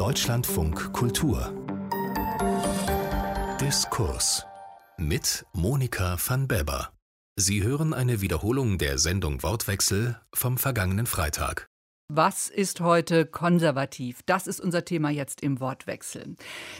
Deutschlandfunk Kultur Diskurs mit Monika van Beber. Sie hören eine Wiederholung der Sendung Wortwechsel vom vergangenen Freitag. Was ist heute konservativ? Das ist unser Thema jetzt im Wortwechsel.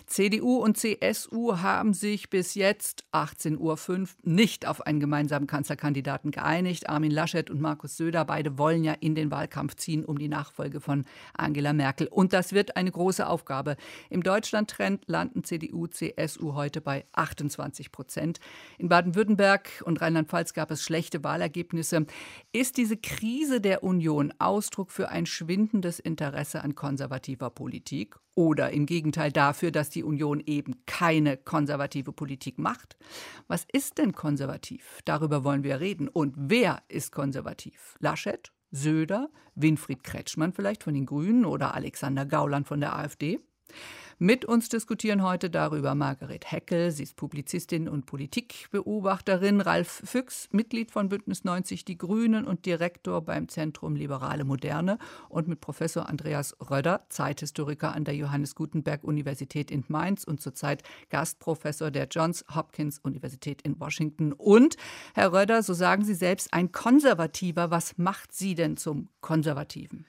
CDU und CSU haben sich bis jetzt 18.05 Uhr nicht auf einen gemeinsamen Kanzlerkandidaten geeinigt. Armin Laschet und Markus Söder, beide wollen ja in den Wahlkampf ziehen um die Nachfolge von Angela Merkel. Und das wird eine große Aufgabe. Im Deutschland-Trend landen CDU, CSU heute bei 28 Prozent. In Baden-Württemberg und Rheinland-Pfalz gab es schlechte Wahlergebnisse. Ist diese Krise der Union Ausdruck für ein ein schwindendes Interesse an konservativer Politik oder im Gegenteil dafür, dass die Union eben keine konservative Politik macht? Was ist denn konservativ? Darüber wollen wir reden. Und wer ist konservativ? Laschet? Söder? Winfried Kretschmann vielleicht von den Grünen oder Alexander Gauland von der AfD? Mit uns diskutieren heute darüber Margaret Heckel. Sie ist Publizistin und Politikbeobachterin. Ralf Füchs, Mitglied von Bündnis 90 Die Grünen und Direktor beim Zentrum Liberale Moderne. Und mit Professor Andreas Röder, Zeithistoriker an der Johannes Gutenberg Universität in Mainz und zurzeit Gastprofessor der Johns Hopkins Universität in Washington. Und, Herr Röder, so sagen Sie selbst, ein Konservativer. Was macht Sie denn zum Konservativen?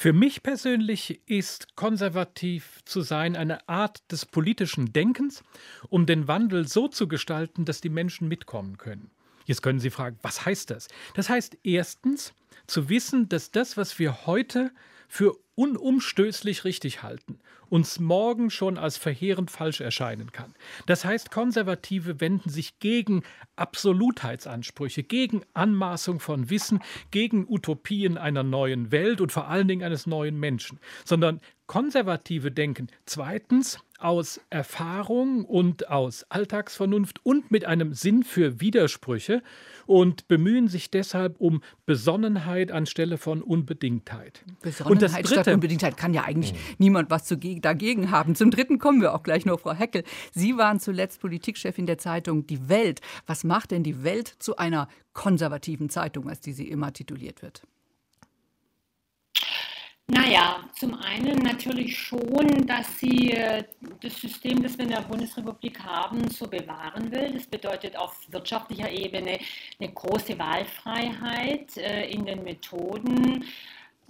Für mich persönlich ist konservativ zu sein eine Art des politischen Denkens, um den Wandel so zu gestalten, dass die Menschen mitkommen können. Jetzt können Sie fragen, was heißt das? Das heißt erstens zu wissen, dass das, was wir heute für unumstößlich richtig halten, uns morgen schon als verheerend falsch erscheinen kann. Das heißt, Konservative wenden sich gegen Absolutheitsansprüche, gegen Anmaßung von Wissen, gegen Utopien einer neuen Welt und vor allen Dingen eines neuen Menschen, sondern Konservative denken zweitens aus Erfahrung und aus Alltagsvernunft und mit einem Sinn für Widersprüche und bemühen sich deshalb um Besonnenheit anstelle von Unbedingtheit. Besonnenheit und das Dritte, statt Unbedingtheit kann ja eigentlich mhm. niemand was dagegen haben. Zum Dritten kommen wir auch gleich noch, Frau Heckel. Sie waren zuletzt Politikchefin der Zeitung Die Welt. Was macht denn die Welt zu einer konservativen Zeitung, als die sie immer tituliert wird? Naja, zum einen natürlich schon, dass sie äh, das System, das wir in der Bundesrepublik haben, so bewahren will. Das bedeutet auf wirtschaftlicher Ebene eine große Wahlfreiheit äh, in den Methoden.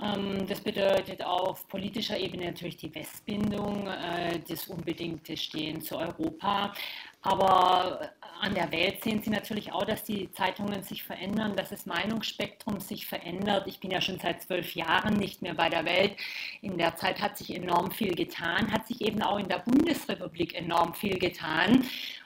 Ähm, das bedeutet auf politischer Ebene natürlich die Westbindung, äh, das unbedingte Stehen zu Europa. Aber an der Welt sehen Sie natürlich auch, dass die Zeitungen sich verändern, dass das Meinungsspektrum sich verändert. Ich bin ja schon seit zwölf Jahren nicht mehr bei der Welt. In der Zeit hat sich enorm viel getan, hat sich eben auch in der Bundesrepublik enorm viel getan.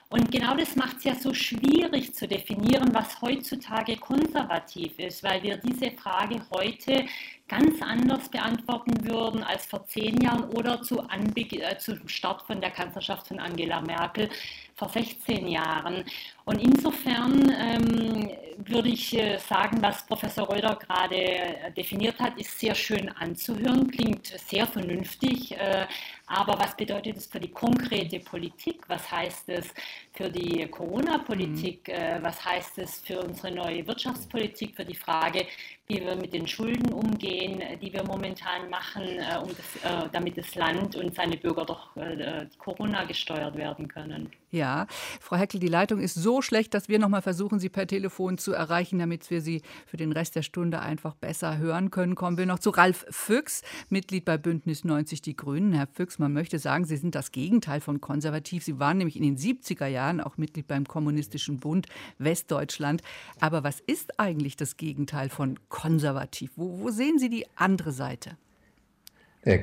Und genau das macht es ja so schwierig zu definieren, was heutzutage konservativ ist, weil wir diese Frage heute ganz anders beantworten würden als vor zehn Jahren oder zu Anbe äh, zum Start von der Kanzlerschaft von Angela Merkel vor 16 Jahren. Und insofern ähm, würde ich äh, sagen, was Professor Röder gerade äh, definiert hat, ist sehr schön anzuhören, klingt sehr vernünftig. Äh, aber was bedeutet es für die konkrete Politik? Was heißt es für die Corona-Politik? Mhm. Äh, was heißt es für unsere neue Wirtschaftspolitik? Für die Frage, wie wir mit den Schulden umgehen, die wir momentan machen, äh, um das, äh, damit das Land und seine Bürger doch äh, Corona gesteuert werden können. Ja, Frau Heckel, die Leitung ist so schlecht, dass wir noch mal versuchen, Sie per Telefon zu erreichen, damit wir Sie für den Rest der Stunde einfach besser hören können. Kommen wir noch zu Ralf Füchs, Mitglied bei Bündnis 90 Die Grünen. Herr Füchs, man möchte sagen, Sie sind das Gegenteil von konservativ. Sie waren nämlich in den 70er Jahren auch Mitglied beim Kommunistischen Bund Westdeutschland. Aber was ist eigentlich das Gegenteil von konservativ? Wo, wo sehen Sie die andere Seite?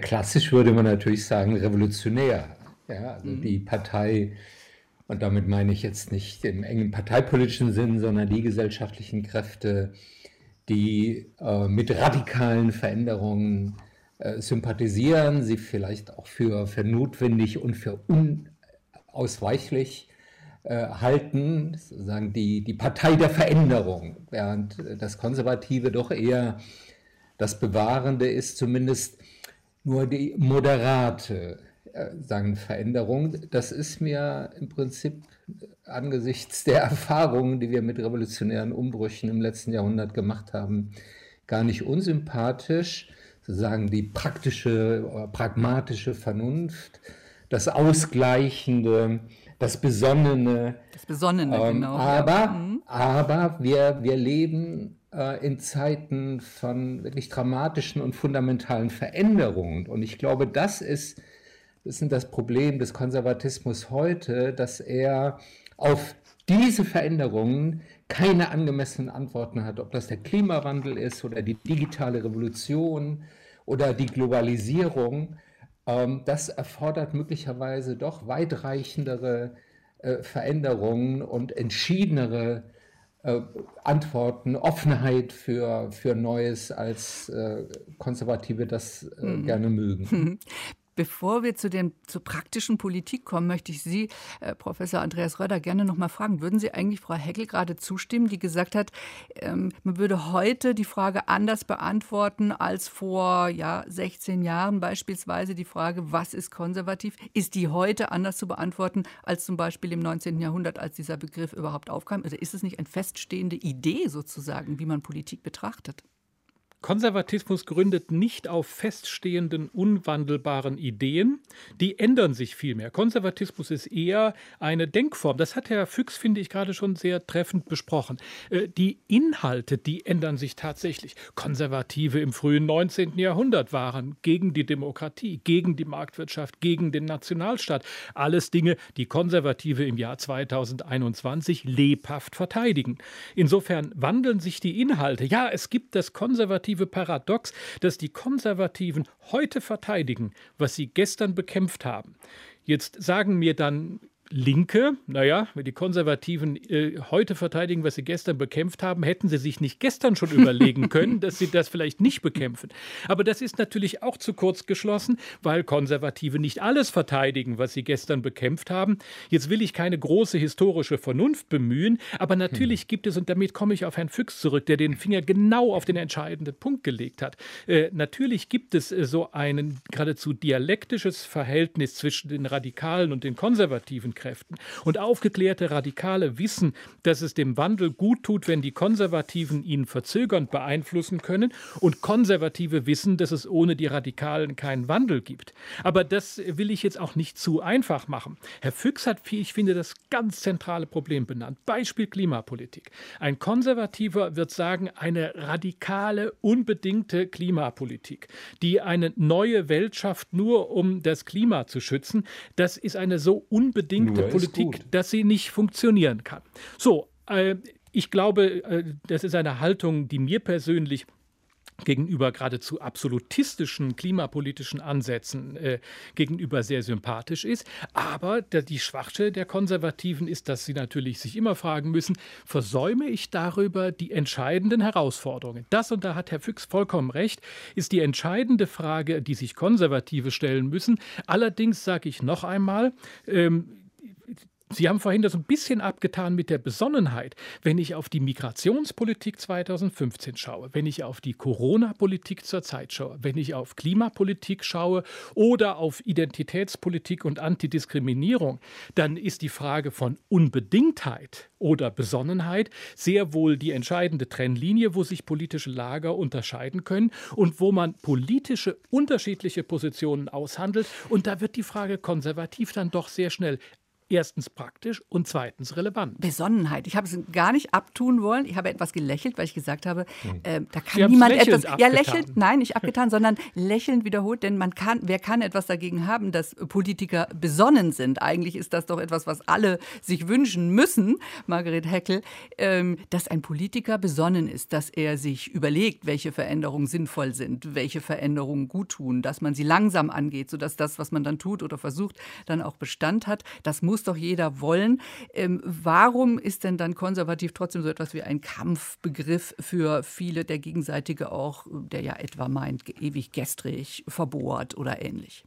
Klassisch würde man natürlich sagen revolutionär. Ja, also mhm. die Partei, und damit meine ich jetzt nicht im engen parteipolitischen Sinn, sondern die gesellschaftlichen Kräfte, die äh, mit radikalen Veränderungen äh, sympathisieren, sie vielleicht auch für, für notwendig und für unausweichlich äh, halten, sozusagen die, die Partei der Veränderung, während das Konservative doch eher das Bewahrende ist, zumindest nur die moderate sagen, Veränderung. Das ist mir im Prinzip angesichts der Erfahrungen, die wir mit revolutionären Umbrüchen im letzten Jahrhundert gemacht haben, gar nicht unsympathisch sozusagen die praktische, pragmatische Vernunft, das Ausgleichende, das Besonnene. Das Besonnene, ähm, genau. Aber, ja. mhm. aber wir, wir leben äh, in Zeiten von wirklich dramatischen und fundamentalen Veränderungen. Und ich glaube, das ist, das ist das Problem des Konservatismus heute, dass er auf diese Veränderungen keine angemessenen Antworten hat, ob das der Klimawandel ist oder die digitale Revolution oder die Globalisierung. Ähm, das erfordert möglicherweise doch weitreichendere äh, Veränderungen und entschiedenere äh, Antworten, Offenheit für, für Neues, als äh, Konservative das mhm. gerne mögen. Bevor wir zu, den, zur praktischen Politik kommen, möchte ich Sie, äh, Professor Andreas Röder, gerne noch mal fragen. Würden Sie eigentlich Frau Heckel gerade zustimmen, die gesagt hat, ähm, man würde heute die Frage anders beantworten als vor ja, 16 Jahren beispielsweise die Frage, was ist konservativ? Ist die heute anders zu beantworten als zum Beispiel im 19. Jahrhundert, als dieser Begriff überhaupt aufkam? Also ist es nicht eine feststehende Idee sozusagen, wie man Politik betrachtet? Konservatismus gründet nicht auf feststehenden, unwandelbaren Ideen. Die ändern sich vielmehr. Konservatismus ist eher eine Denkform. Das hat Herr Füchs, finde ich, gerade schon sehr treffend besprochen. Äh, die Inhalte, die ändern sich tatsächlich. Konservative im frühen 19. Jahrhundert waren gegen die Demokratie, gegen die Marktwirtschaft, gegen den Nationalstaat. Alles Dinge, die Konservative im Jahr 2021 lebhaft verteidigen. Insofern wandeln sich die Inhalte. Ja, es gibt das konservative konservative Paradox, dass die Konservativen heute verteidigen, was sie gestern bekämpft haben. Jetzt sagen mir dann Linke, naja, wenn die Konservativen äh, heute verteidigen, was sie gestern bekämpft haben, hätten sie sich nicht gestern schon überlegen können, dass sie das vielleicht nicht bekämpfen. Aber das ist natürlich auch zu kurz geschlossen, weil Konservative nicht alles verteidigen, was sie gestern bekämpft haben. Jetzt will ich keine große historische Vernunft bemühen, aber natürlich gibt es, und damit komme ich auf Herrn Füchs zurück, der den Finger genau auf den entscheidenden Punkt gelegt hat, äh, natürlich gibt es äh, so ein geradezu dialektisches Verhältnis zwischen den Radikalen und den Konservativen Kräften. Und aufgeklärte Radikale wissen, dass es dem Wandel gut tut, wenn die Konservativen ihn verzögernd beeinflussen können. Und Konservative wissen, dass es ohne die Radikalen keinen Wandel gibt. Aber das will ich jetzt auch nicht zu einfach machen. Herr Füchs hat, ich finde, das ganz zentrale Problem benannt. Beispiel Klimapolitik. Ein Konservativer wird sagen, eine radikale, unbedingte Klimapolitik, die eine neue Welt schafft, nur um das Klima zu schützen, das ist eine so unbedingte der Politik, dass sie nicht funktionieren kann. So, äh, ich glaube, äh, das ist eine Haltung, die mir persönlich gegenüber geradezu absolutistischen klimapolitischen Ansätzen äh, gegenüber sehr sympathisch ist. Aber der, die Schwachstelle der Konservativen ist, dass sie natürlich sich immer fragen müssen, versäume ich darüber die entscheidenden Herausforderungen? Das, und da hat Herr Füchs vollkommen recht, ist die entscheidende Frage, die sich Konservative stellen müssen. Allerdings sage ich noch einmal, ähm, Sie haben vorhin das ein bisschen abgetan mit der Besonnenheit. Wenn ich auf die Migrationspolitik 2015 schaue, wenn ich auf die Corona-Politik zurzeit schaue, wenn ich auf Klimapolitik schaue oder auf Identitätspolitik und Antidiskriminierung, dann ist die Frage von Unbedingtheit oder Besonnenheit sehr wohl die entscheidende Trennlinie, wo sich politische Lager unterscheiden können und wo man politische unterschiedliche Positionen aushandelt. Und da wird die Frage konservativ dann doch sehr schnell erstens praktisch und zweitens relevant. Besonnenheit. Ich habe es gar nicht abtun wollen. Ich habe etwas gelächelt, weil ich gesagt habe, hm. äh, da kann Sie niemand etwas. Abgetan. Ja, lächelt, nein, nicht abgetan, sondern lächelnd wiederholt, denn man kann, wer kann etwas dagegen haben, dass Politiker besonnen sind? Eigentlich ist das doch etwas, was alle sich wünschen müssen, Margaret Heckel, ähm, dass ein Politiker besonnen ist, dass er sich überlegt, welche Veränderungen sinnvoll sind, welche Veränderungen gut tun, dass man sie langsam angeht, sodass das, was man dann tut oder versucht, dann auch Bestand hat. Das muss muss doch jeder wollen. Ähm, warum ist denn dann konservativ trotzdem so etwas wie ein Kampfbegriff für viele, der gegenseitige auch, der ja etwa meint, ewig gestrig, verbohrt oder ähnlich?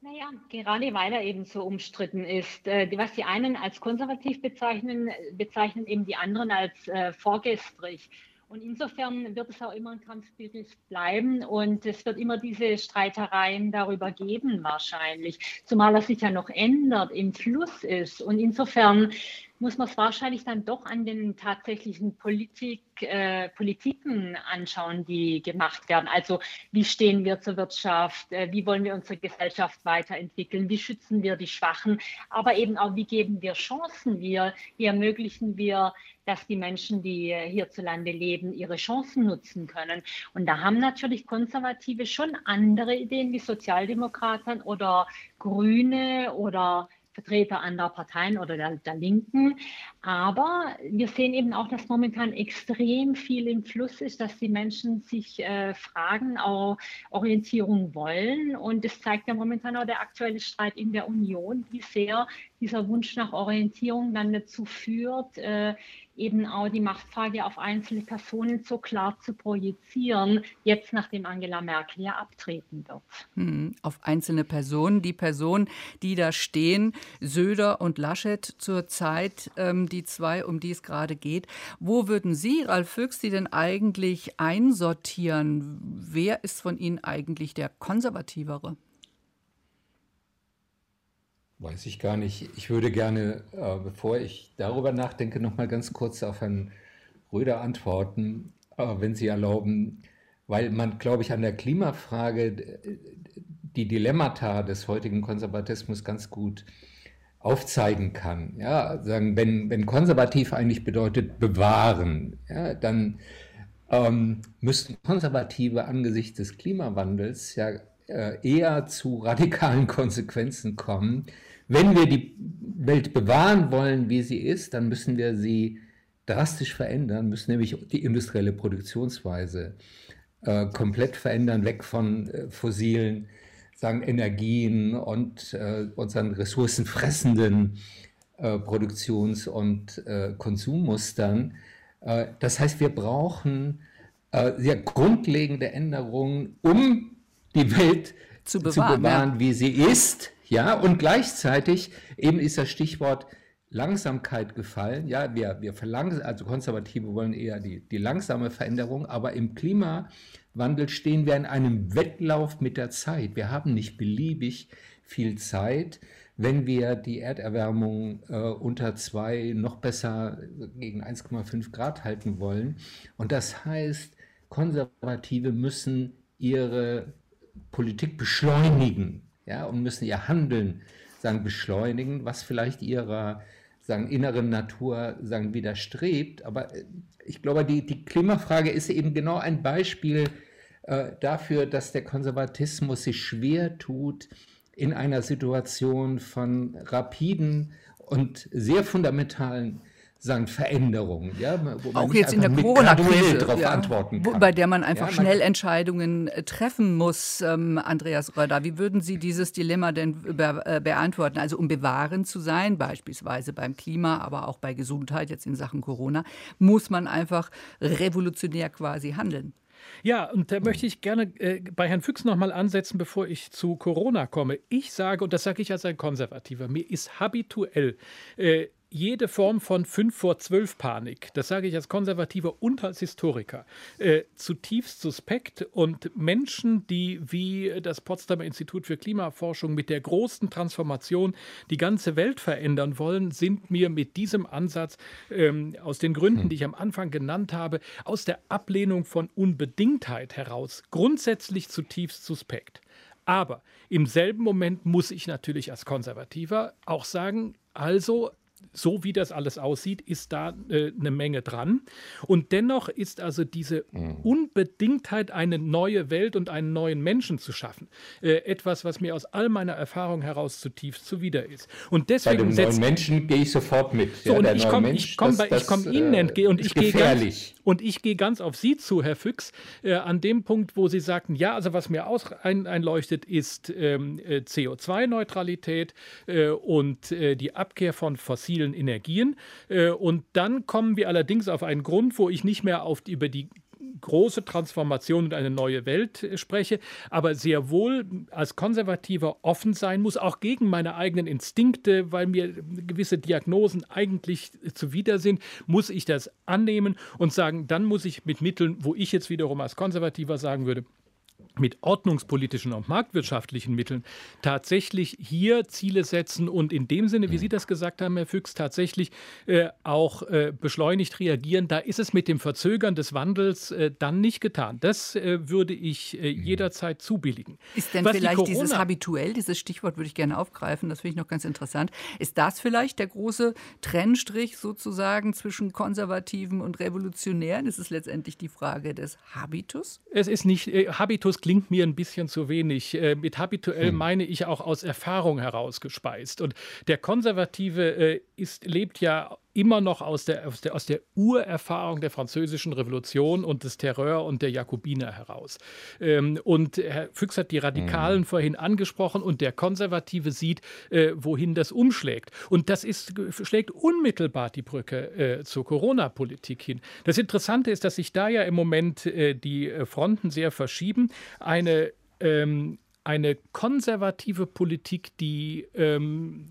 Naja, gerade weil er eben so umstritten ist. Äh, was die einen als konservativ bezeichnen, bezeichnen eben die anderen als äh, vorgestrig. Und insofern wird es auch immer ein Kampfbegriff bleiben und es wird immer diese Streitereien darüber geben wahrscheinlich, zumal er sich ja noch ändert, im Fluss ist. Und insofern muss man es wahrscheinlich dann doch an den tatsächlichen Politik, äh, Politiken anschauen, die gemacht werden. Also wie stehen wir zur Wirtschaft, äh, wie wollen wir unsere Gesellschaft weiterentwickeln, wie schützen wir die Schwachen, aber eben auch, wie geben wir Chancen, wie, wie ermöglichen wir dass die Menschen, die hierzulande leben, ihre Chancen nutzen können. Und da haben natürlich Konservative schon andere Ideen wie Sozialdemokraten oder Grüne oder Vertreter anderer Parteien oder der, der, Linken. Aber wir sehen eben auch, dass momentan extrem viel im Fluss ist, dass die Menschen sich äh, fragen, auch Orientierung wollen. Und es zeigt ja momentan auch der aktuelle Streit in der Union, wie sehr dieser Wunsch nach Orientierung dann dazu führt, äh, eben auch die Machtfrage auf einzelne Personen so klar zu projizieren, jetzt nachdem Angela Merkel ja abtreten wird. Hm, auf einzelne Personen, die Personen, die da stehen, Söder und Laschet zurzeit, ähm, die zwei, um die es gerade geht. Wo würden Sie, Ralf Füchs, die denn eigentlich einsortieren? Wer ist von Ihnen eigentlich der konservativere? Weiß ich gar nicht. Ich würde gerne, äh, bevor ich darüber nachdenke, noch mal ganz kurz auf Herrn Röder antworten, äh, wenn Sie erlauben, weil man, glaube ich, an der Klimafrage die Dilemmata des heutigen Konservatismus ganz gut aufzeigen kann. Ja, sagen, wenn, wenn konservativ eigentlich bedeutet bewahren, ja, dann ähm, müssten Konservative angesichts des Klimawandels ja eher zu radikalen Konsequenzen kommen, wenn wir die Welt bewahren wollen, wie sie ist, dann müssen wir sie drastisch verändern, müssen nämlich die industrielle Produktionsweise äh, komplett verändern, weg von äh, fossilen sagen, Energien und äh, unseren ressourcenfressenden äh, Produktions- und äh, Konsummustern. Äh, das heißt, wir brauchen sehr grundlegende Änderungen, um die Welt zu bewahren, zu bewahren ja. wie sie ist ja, und gleichzeitig eben ist das Stichwort Langsamkeit gefallen. Ja, wir, wir verlangen, also Konservative wollen eher die, die langsame Veränderung, aber im Klimawandel stehen wir in einem Wettlauf mit der Zeit. Wir haben nicht beliebig viel Zeit, wenn wir die Erderwärmung äh, unter zwei, noch besser gegen 1,5 Grad halten wollen. Und das heißt, Konservative müssen ihre Politik beschleunigen ja, und müssen ihr Handeln sagen, beschleunigen, was vielleicht ihrer sagen, inneren Natur sagen, widerstrebt. Aber äh, ich glaube, die, die Klimafrage ist eben genau ein Beispiel äh, dafür, dass der Konservatismus sich schwer tut, in einer Situation von rapiden und sehr fundamentalen sagen, Veränderungen. Ja, auch jetzt in der Corona-Krise, ja, bei der man einfach ja, man schnell Entscheidungen äh, treffen muss. Ähm, Andreas Röder, wie würden Sie dieses Dilemma denn be äh, beantworten? Also um bewahren zu sein, beispielsweise beim Klima, aber auch bei Gesundheit, jetzt in Sachen Corona, muss man einfach revolutionär quasi handeln. Ja, und da möchte ich gerne äh, bei Herrn Füchs nochmal ansetzen, bevor ich zu Corona komme. Ich sage, und das sage ich als ein Konservativer, mir ist habituell äh, jede Form von 5 vor 12 Panik, das sage ich als Konservativer und als Historiker, äh, zutiefst suspekt und Menschen, die wie das Potsdamer Institut für Klimaforschung mit der großen Transformation die ganze Welt verändern wollen, sind mir mit diesem Ansatz ähm, aus den Gründen, hm. die ich am Anfang genannt habe, aus der Ablehnung von Unbedingtheit heraus grundsätzlich zutiefst suspekt. Aber im selben Moment muss ich natürlich als Konservativer auch sagen, also so wie das alles aussieht, ist da äh, eine Menge dran. Und dennoch ist also diese mhm. Unbedingtheit, eine neue Welt und einen neuen Menschen zu schaffen, äh, etwas, was mir aus all meiner Erfahrung heraus zutiefst zuwider ist. Und deswegen bei dem neuen Menschen gehe ich sofort mit. So, ja, und ich komme komm komm Ihnen äh, entgegen und ich gehe ganz, und ich gehe ganz auf Sie zu, Herr Füchs, äh, an dem Punkt, wo Sie sagten, ja, also was mir aus ein, einleuchtet, ist ähm, äh, CO2-Neutralität äh, und die Abkehr von fossilen Energien. Äh, und dann kommen wir allerdings auf einen Grund, wo ich nicht mehr auf über die große Transformation und eine neue Welt äh, spreche, aber sehr wohl als Konservativer offen sein muss, auch gegen meine eigenen Instinkte, weil mir gewisse Diagnosen eigentlich zuwider sind, muss ich das annehmen und sagen, dann muss ich mit Mitteln, wo ich jetzt wiederum als Konservativer sagen würde, mit ordnungspolitischen und marktwirtschaftlichen Mitteln tatsächlich hier Ziele setzen und in dem Sinne, wie Sie das gesagt haben, Herr Füchs, tatsächlich äh, auch äh, beschleunigt reagieren, da ist es mit dem Verzögern des Wandels äh, dann nicht getan. Das äh, würde ich äh, jederzeit zubilligen. Ist denn Was vielleicht die dieses habituell, dieses Stichwort würde ich gerne aufgreifen, das finde ich noch ganz interessant. Ist das vielleicht der große Trennstrich sozusagen zwischen Konservativen und Revolutionären? Ist es letztendlich die Frage des Habitus? Es ist nicht, äh, Habitus klingt mir ein bisschen zu wenig. Äh, mit habituell hm. meine ich auch aus Erfahrung herausgespeist. Und der Konservative äh, ist, lebt ja immer noch aus der, aus der, aus der Urerfahrung der französischen Revolution und des Terror und der Jakobiner heraus. Ähm, und Herr Füchs hat die Radikalen mhm. vorhin angesprochen und der Konservative sieht, äh, wohin das umschlägt. Und das ist, schlägt unmittelbar die Brücke äh, zur Corona-Politik hin. Das Interessante ist, dass sich da ja im Moment äh, die Fronten sehr verschieben. Eine ähm, eine konservative Politik, die ähm,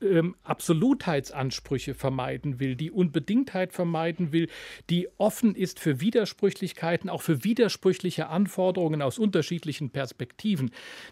ähm, Absolutheitsansprüche vermeiden will, die Unbedingtheit vermeiden will, die offen ist für Widersprüchlichkeiten, auch für widersprüchliche Anforderungen aus unterschiedlichen Perspektiven,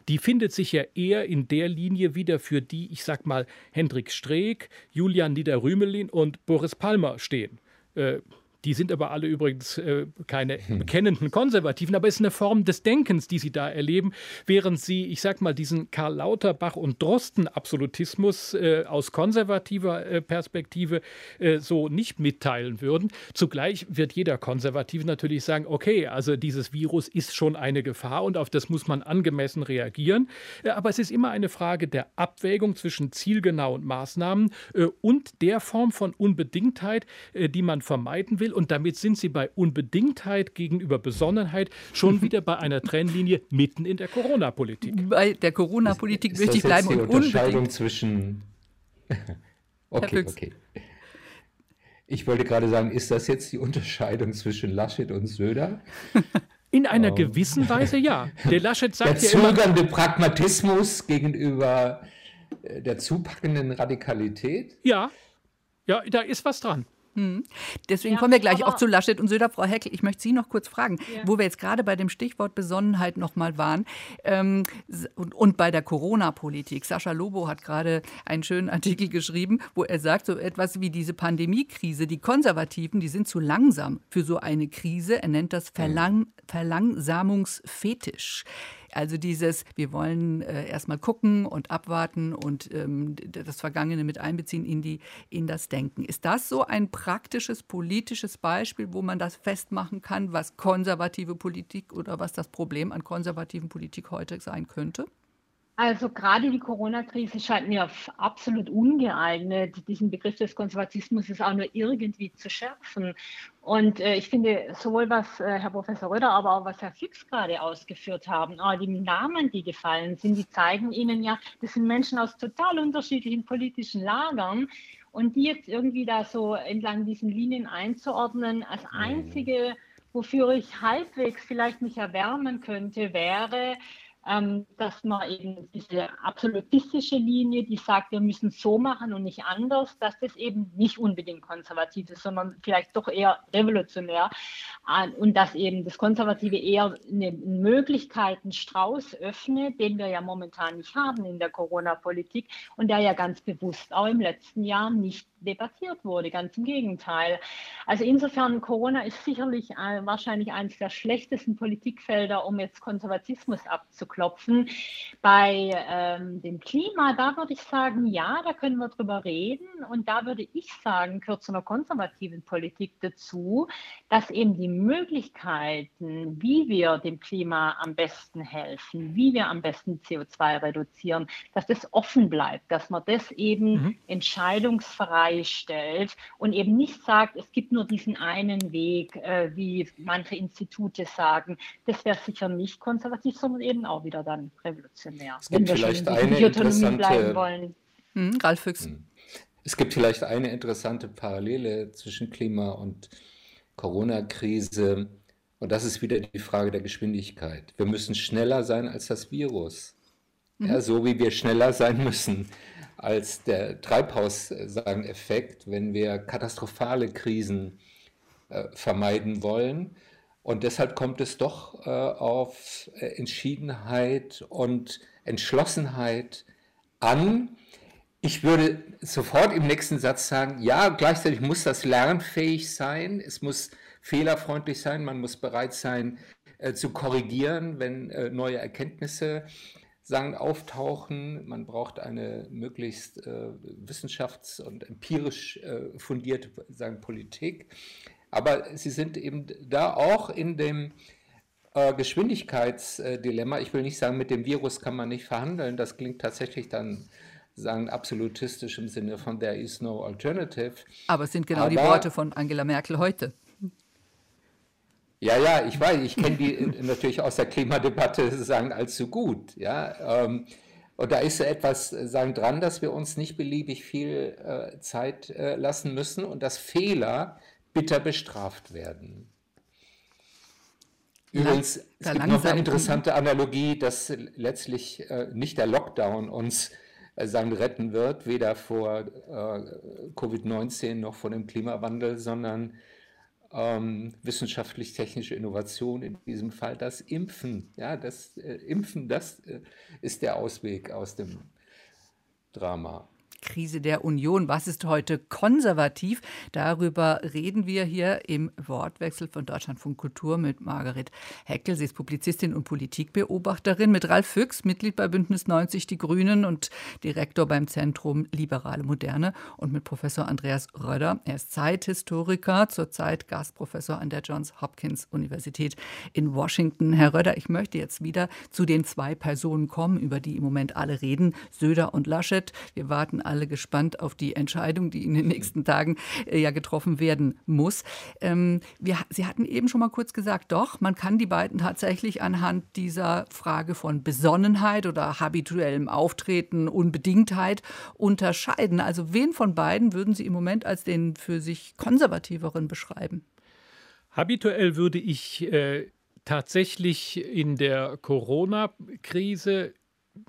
die findet sich ja eher in der Linie wieder, für die, ich sag mal, Hendrik Streeck, Julian Niederrümelin und Boris Palmer stehen. Äh, die sind aber alle übrigens äh, keine hm. bekennenden Konservativen, aber es ist eine Form des Denkens, die sie da erleben, während sie, ich sag mal, diesen Karl Lauterbach und Drosten-Absolutismus äh, aus konservativer äh, Perspektive äh, so nicht mitteilen würden. Zugleich wird jeder Konservative natürlich sagen, okay, also dieses Virus ist schon eine Gefahr und auf das muss man angemessen reagieren. Äh, aber es ist immer eine Frage der Abwägung zwischen zielgenauen Maßnahmen äh, und der Form von Unbedingtheit, die man vermeiden will und damit sind Sie bei Unbedingtheit gegenüber Besonnenheit schon wieder bei einer Trennlinie mitten in der Corona-Politik. Bei der Corona-Politik möchte ich bleiben. Die und Unterscheidung unbedingt. zwischen. okay, okay. Ich wollte gerade sagen, ist das jetzt die Unterscheidung zwischen Laschet und Söder? In einer oh. gewissen Weise ja. Der Laschet sagt der ja immer. Der zögernde Pragmatismus gegenüber äh, der zupackenden Radikalität? Ja, ja, da ist was dran. Hm. Deswegen ja, kommen wir gleich auch zu Laschet und Söder. Frau Heckel, ich möchte Sie noch kurz fragen, ja. wo wir jetzt gerade bei dem Stichwort Besonnenheit nochmal waren ähm, und, und, bei der Corona-Politik. Sascha Lobo hat gerade einen schönen Artikel geschrieben, wo er sagt, so etwas wie diese Pandemiekrise, die Konservativen, die sind zu langsam für so eine Krise. Er nennt das Verlang Verlangsamungsfetisch. Also dieses, wir wollen äh, erstmal gucken und abwarten und ähm, das Vergangene mit einbeziehen in, die, in das Denken. Ist das so ein praktisches politisches Beispiel, wo man das festmachen kann, was konservative Politik oder was das Problem an konservativen Politik heute sein könnte? Also gerade die Corona-Krise scheint mir absolut ungeeignet, diesen Begriff des Konservatismus auch nur irgendwie zu schärfen. Und äh, ich finde, sowohl was äh, Herr Professor Röder, aber auch was Herr Fix gerade ausgeführt haben, auch die Namen, die gefallen sind, die zeigen Ihnen ja, das sind Menschen aus total unterschiedlichen politischen Lagern. Und die jetzt irgendwie da so entlang diesen Linien einzuordnen, als mhm. einzige, wofür ich halbwegs vielleicht mich erwärmen könnte, wäre, ähm, dass man eben diese absolutistische Linie, die sagt, wir müssen so machen und nicht anders, dass das eben nicht unbedingt konservativ ist, sondern vielleicht doch eher revolutionär. Und dass eben das Konservative eher einen Möglichkeitenstrauß öffnet, den wir ja momentan nicht haben in der Corona-Politik und der ja ganz bewusst auch im letzten Jahr nicht debattiert wurde, ganz im Gegenteil. Also insofern, Corona ist sicherlich äh, wahrscheinlich eines der schlechtesten Politikfelder, um jetzt Konservatismus abzuklopfen. Bei ähm, dem Klima, da würde ich sagen, ja, da können wir drüber reden. Und da würde ich sagen, gehört zu einer konservativen Politik dazu, dass eben die Möglichkeiten, wie wir dem Klima am besten helfen, wie wir am besten CO2 reduzieren, dass das offen bleibt, dass man das eben mhm. entscheidungsfrei stellt und eben nicht sagt, es gibt nur diesen einen Weg, äh, wie manche Institute sagen. Das wäre sicher nicht konservativ, sondern eben auch wieder dann revolutionär. Es gibt vielleicht eine interessante, wollen. Hm, Ralf Füchs. Hm. Es gibt vielleicht eine interessante Parallele zwischen Klima und Corona-Krise. Und das ist wieder die Frage der Geschwindigkeit. Wir müssen schneller sein als das Virus. Mhm. Ja, so wie wir schneller sein müssen als der Treibhauseffekt, wenn wir katastrophale Krisen äh, vermeiden wollen. Und deshalb kommt es doch äh, auf äh, Entschiedenheit und Entschlossenheit an. Ich würde sofort im nächsten Satz sagen, ja, gleichzeitig muss das lernfähig sein, es muss fehlerfreundlich sein, man muss bereit sein äh, zu korrigieren, wenn äh, neue Erkenntnisse sagen, auftauchen. Man braucht eine möglichst äh, wissenschafts- und empirisch äh, fundierte sagen, Politik. Aber sie sind eben da auch in dem äh, Geschwindigkeitsdilemma. Ich will nicht sagen, mit dem Virus kann man nicht verhandeln. Das klingt tatsächlich dann sagen absolutistisch im Sinne von there is no alternative. Aber es sind genau Aber, die Worte von Angela Merkel heute. Ja, ja, ich weiß, ich kenne die natürlich aus der Klimadebatte sagen allzu gut. Ja, ähm, und da ist etwas sagen dran, dass wir uns nicht beliebig viel äh, Zeit äh, lassen müssen und dass Fehler bitter bestraft werden. Übrigens, es gibt noch eine interessante Analogie, dass letztlich äh, nicht der Lockdown uns äh, sagen retten wird, weder vor äh, Covid-19 noch vor dem Klimawandel, sondern ähm, wissenschaftlich-technische Innovation, in diesem Fall das Impfen. Ja, das äh, Impfen, das äh, ist der Ausweg aus dem Drama. Krise der Union. Was ist heute konservativ? Darüber reden wir hier im Wortwechsel von Deutschlandfunk Kultur mit Margaret Heckel. Sie ist Publizistin und Politikbeobachterin, mit Ralf Füchs, Mitglied bei Bündnis 90 Die Grünen und Direktor beim Zentrum Liberale Moderne und mit Professor Andreas Röder. Er ist Zeithistoriker, zurzeit Gastprofessor an der Johns Hopkins Universität in Washington. Herr Röder, ich möchte jetzt wieder zu den zwei Personen kommen, über die im Moment alle reden, Söder und Laschet. Wir warten alle gespannt auf die Entscheidung, die in den nächsten Tagen äh, ja getroffen werden muss. Ähm, wir, Sie hatten eben schon mal kurz gesagt, doch, man kann die beiden tatsächlich anhand dieser Frage von Besonnenheit oder habituellem Auftreten, Unbedingtheit unterscheiden. Also wen von beiden würden Sie im Moment als den für sich konservativeren beschreiben? Habituell würde ich äh, tatsächlich in der Corona-Krise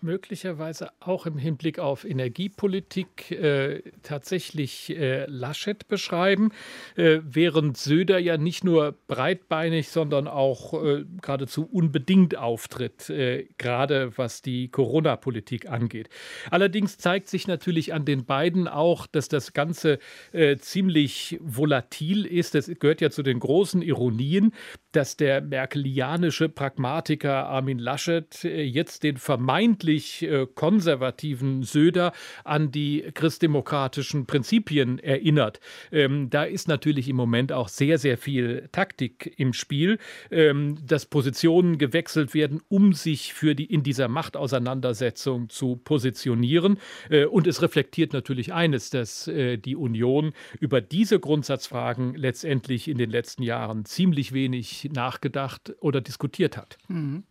möglicherweise auch im Hinblick auf Energiepolitik äh, tatsächlich äh, Laschet beschreiben, äh, während Söder ja nicht nur breitbeinig, sondern auch äh, geradezu unbedingt auftritt, äh, gerade was die Corona-Politik angeht. Allerdings zeigt sich natürlich an den beiden auch, dass das Ganze äh, ziemlich volatil ist. Das gehört ja zu den großen Ironien, dass der merkelianische Pragmatiker Armin Laschet jetzt den vermeintlichen vermeintlich äh, konservativen Söder an die christdemokratischen Prinzipien erinnert. Ähm, da ist natürlich im Moment auch sehr, sehr viel Taktik im Spiel, ähm, dass Positionen gewechselt werden, um sich für die in dieser Machtauseinandersetzung zu positionieren. Äh, und es reflektiert natürlich eines, dass äh, die Union über diese Grundsatzfragen letztendlich in den letzten Jahren ziemlich wenig nachgedacht oder diskutiert hat. Mhm.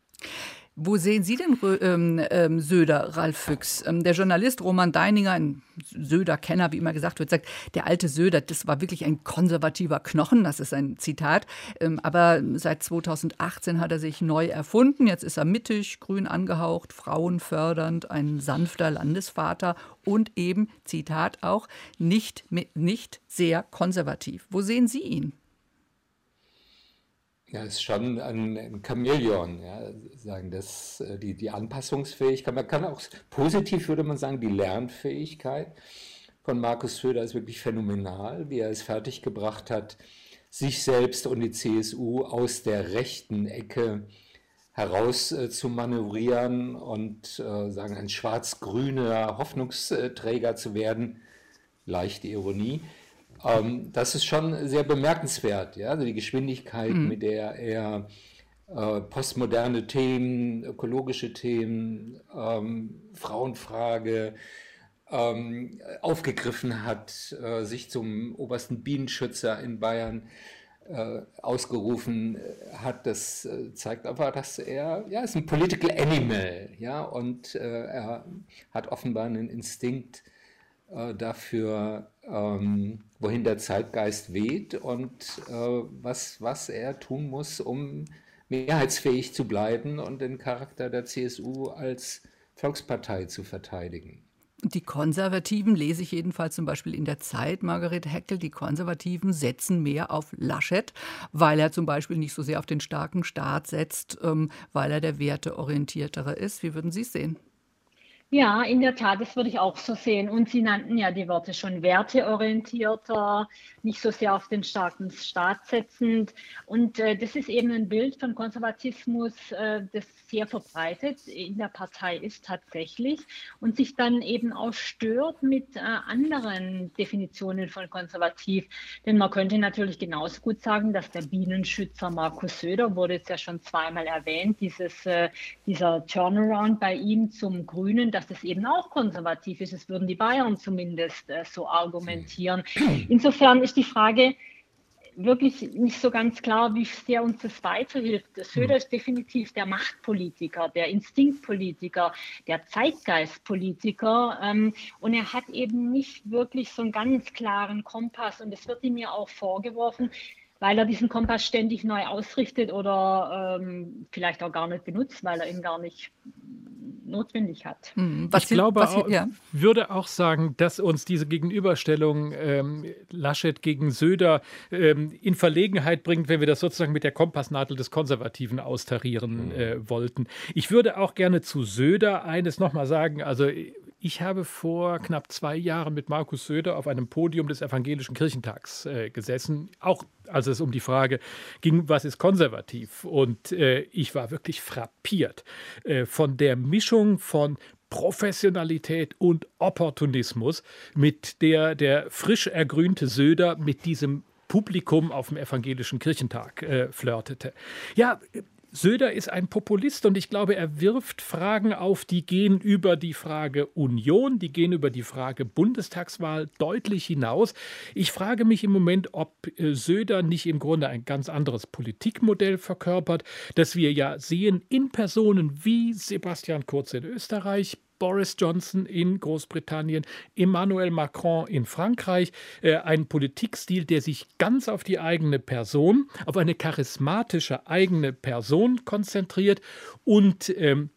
Wo sehen Sie denn ähm, ähm, Söder, Ralf Füchs? Ähm, der Journalist Roman Deininger, ein Söder-Kenner, wie immer gesagt wird, sagt, der alte Söder, das war wirklich ein konservativer Knochen, das ist ein Zitat. Ähm, aber seit 2018 hat er sich neu erfunden. Jetzt ist er mittig, grün angehaucht, frauenfördernd, ein sanfter Landesvater und eben, Zitat auch, nicht, nicht sehr konservativ. Wo sehen Sie ihn? Ja, ist schon ein, ein Chamäleon, ja, sagen das, äh, die, die Anpassungsfähigkeit. Man kann auch positiv, würde man sagen, die Lernfähigkeit von Markus Söder ist wirklich phänomenal, wie er es fertiggebracht hat, sich selbst und die CSU aus der rechten Ecke heraus äh, zu manövrieren und äh, sagen, ein schwarz-grüner Hoffnungsträger zu werden. Leichte Ironie. Ähm, das ist schon sehr bemerkenswert, ja? also die Geschwindigkeit, mhm. mit der er äh, postmoderne Themen, ökologische Themen, ähm, Frauenfrage ähm, aufgegriffen hat, äh, sich zum obersten Bienenschützer in Bayern äh, ausgerufen hat, das äh, zeigt aber, dass er, ja, ist ein Political Animal, ja, und äh, er hat offenbar einen Instinkt äh, dafür, ähm, wohin der Zeitgeist weht und äh, was, was er tun muss, um mehrheitsfähig zu bleiben und den Charakter der CSU als Volkspartei zu verteidigen. Die Konservativen, lese ich jedenfalls zum Beispiel in der Zeit, Margaret Heckel, die Konservativen setzen mehr auf Laschet, weil er zum Beispiel nicht so sehr auf den starken Staat setzt, ähm, weil er der werteorientiertere ist. Wie würden Sie es sehen? Ja, in der Tat, das würde ich auch so sehen. Und Sie nannten ja die Worte schon werteorientierter, nicht so sehr auf den starken Staat setzend. Und äh, das ist eben ein Bild von Konservatismus, äh, das sehr verbreitet in der Partei ist tatsächlich und sich dann eben auch stört mit äh, anderen Definitionen von konservativ. Denn man könnte natürlich genauso gut sagen, dass der Bienenschützer Markus Söder, wurde jetzt ja schon zweimal erwähnt, dieses, äh, dieser Turnaround bei ihm zum Grünen, dass das eben auch konservativ ist. Das würden die Bayern zumindest äh, so argumentieren. Insofern ist die Frage, wirklich nicht so ganz klar, wie sehr uns das weiterhilft. Söder mhm. ist definitiv der Machtpolitiker, der Instinktpolitiker, der Zeitgeistpolitiker. Ähm, und er hat eben nicht wirklich so einen ganz klaren Kompass. Und es wird ihm ja auch vorgeworfen, weil er diesen Kompass ständig neu ausrichtet oder ähm, vielleicht auch gar nicht benutzt, weil er ihn gar nicht notwendig hat. Mhm. ich glaube, was, auch, ja. würde auch sagen, dass uns diese Gegenüberstellung ähm, Laschet gegen Söder ähm, in Verlegenheit bringt, wenn wir das sozusagen mit der Kompassnadel des Konservativen austarieren mhm. äh, wollten. Ich würde auch gerne zu Söder eines nochmal sagen. Also ich habe vor knapp zwei Jahren mit Markus Söder auf einem Podium des Evangelischen Kirchentags äh, gesessen, auch als es um die Frage ging, was ist konservativ. Und äh, ich war wirklich frappiert äh, von der Mischung von Professionalität und Opportunismus, mit der der frisch ergrünte Söder mit diesem Publikum auf dem Evangelischen Kirchentag äh, flirtete. Ja, Söder ist ein Populist und ich glaube, er wirft Fragen auf, die gehen über die Frage Union, die gehen über die Frage Bundestagswahl deutlich hinaus. Ich frage mich im Moment, ob äh, Söder nicht im Grunde ein ganz anderes Politikmodell verkörpert, das wir ja sehen in Personen wie Sebastian Kurz in Österreich, Boris Johnson in Großbritannien, Emmanuel Macron in Frankreich, äh, ein Politikstil, der sich ganz auf die eigene Person, auf eine charismatische eigene Person konzentriert. Und ähm,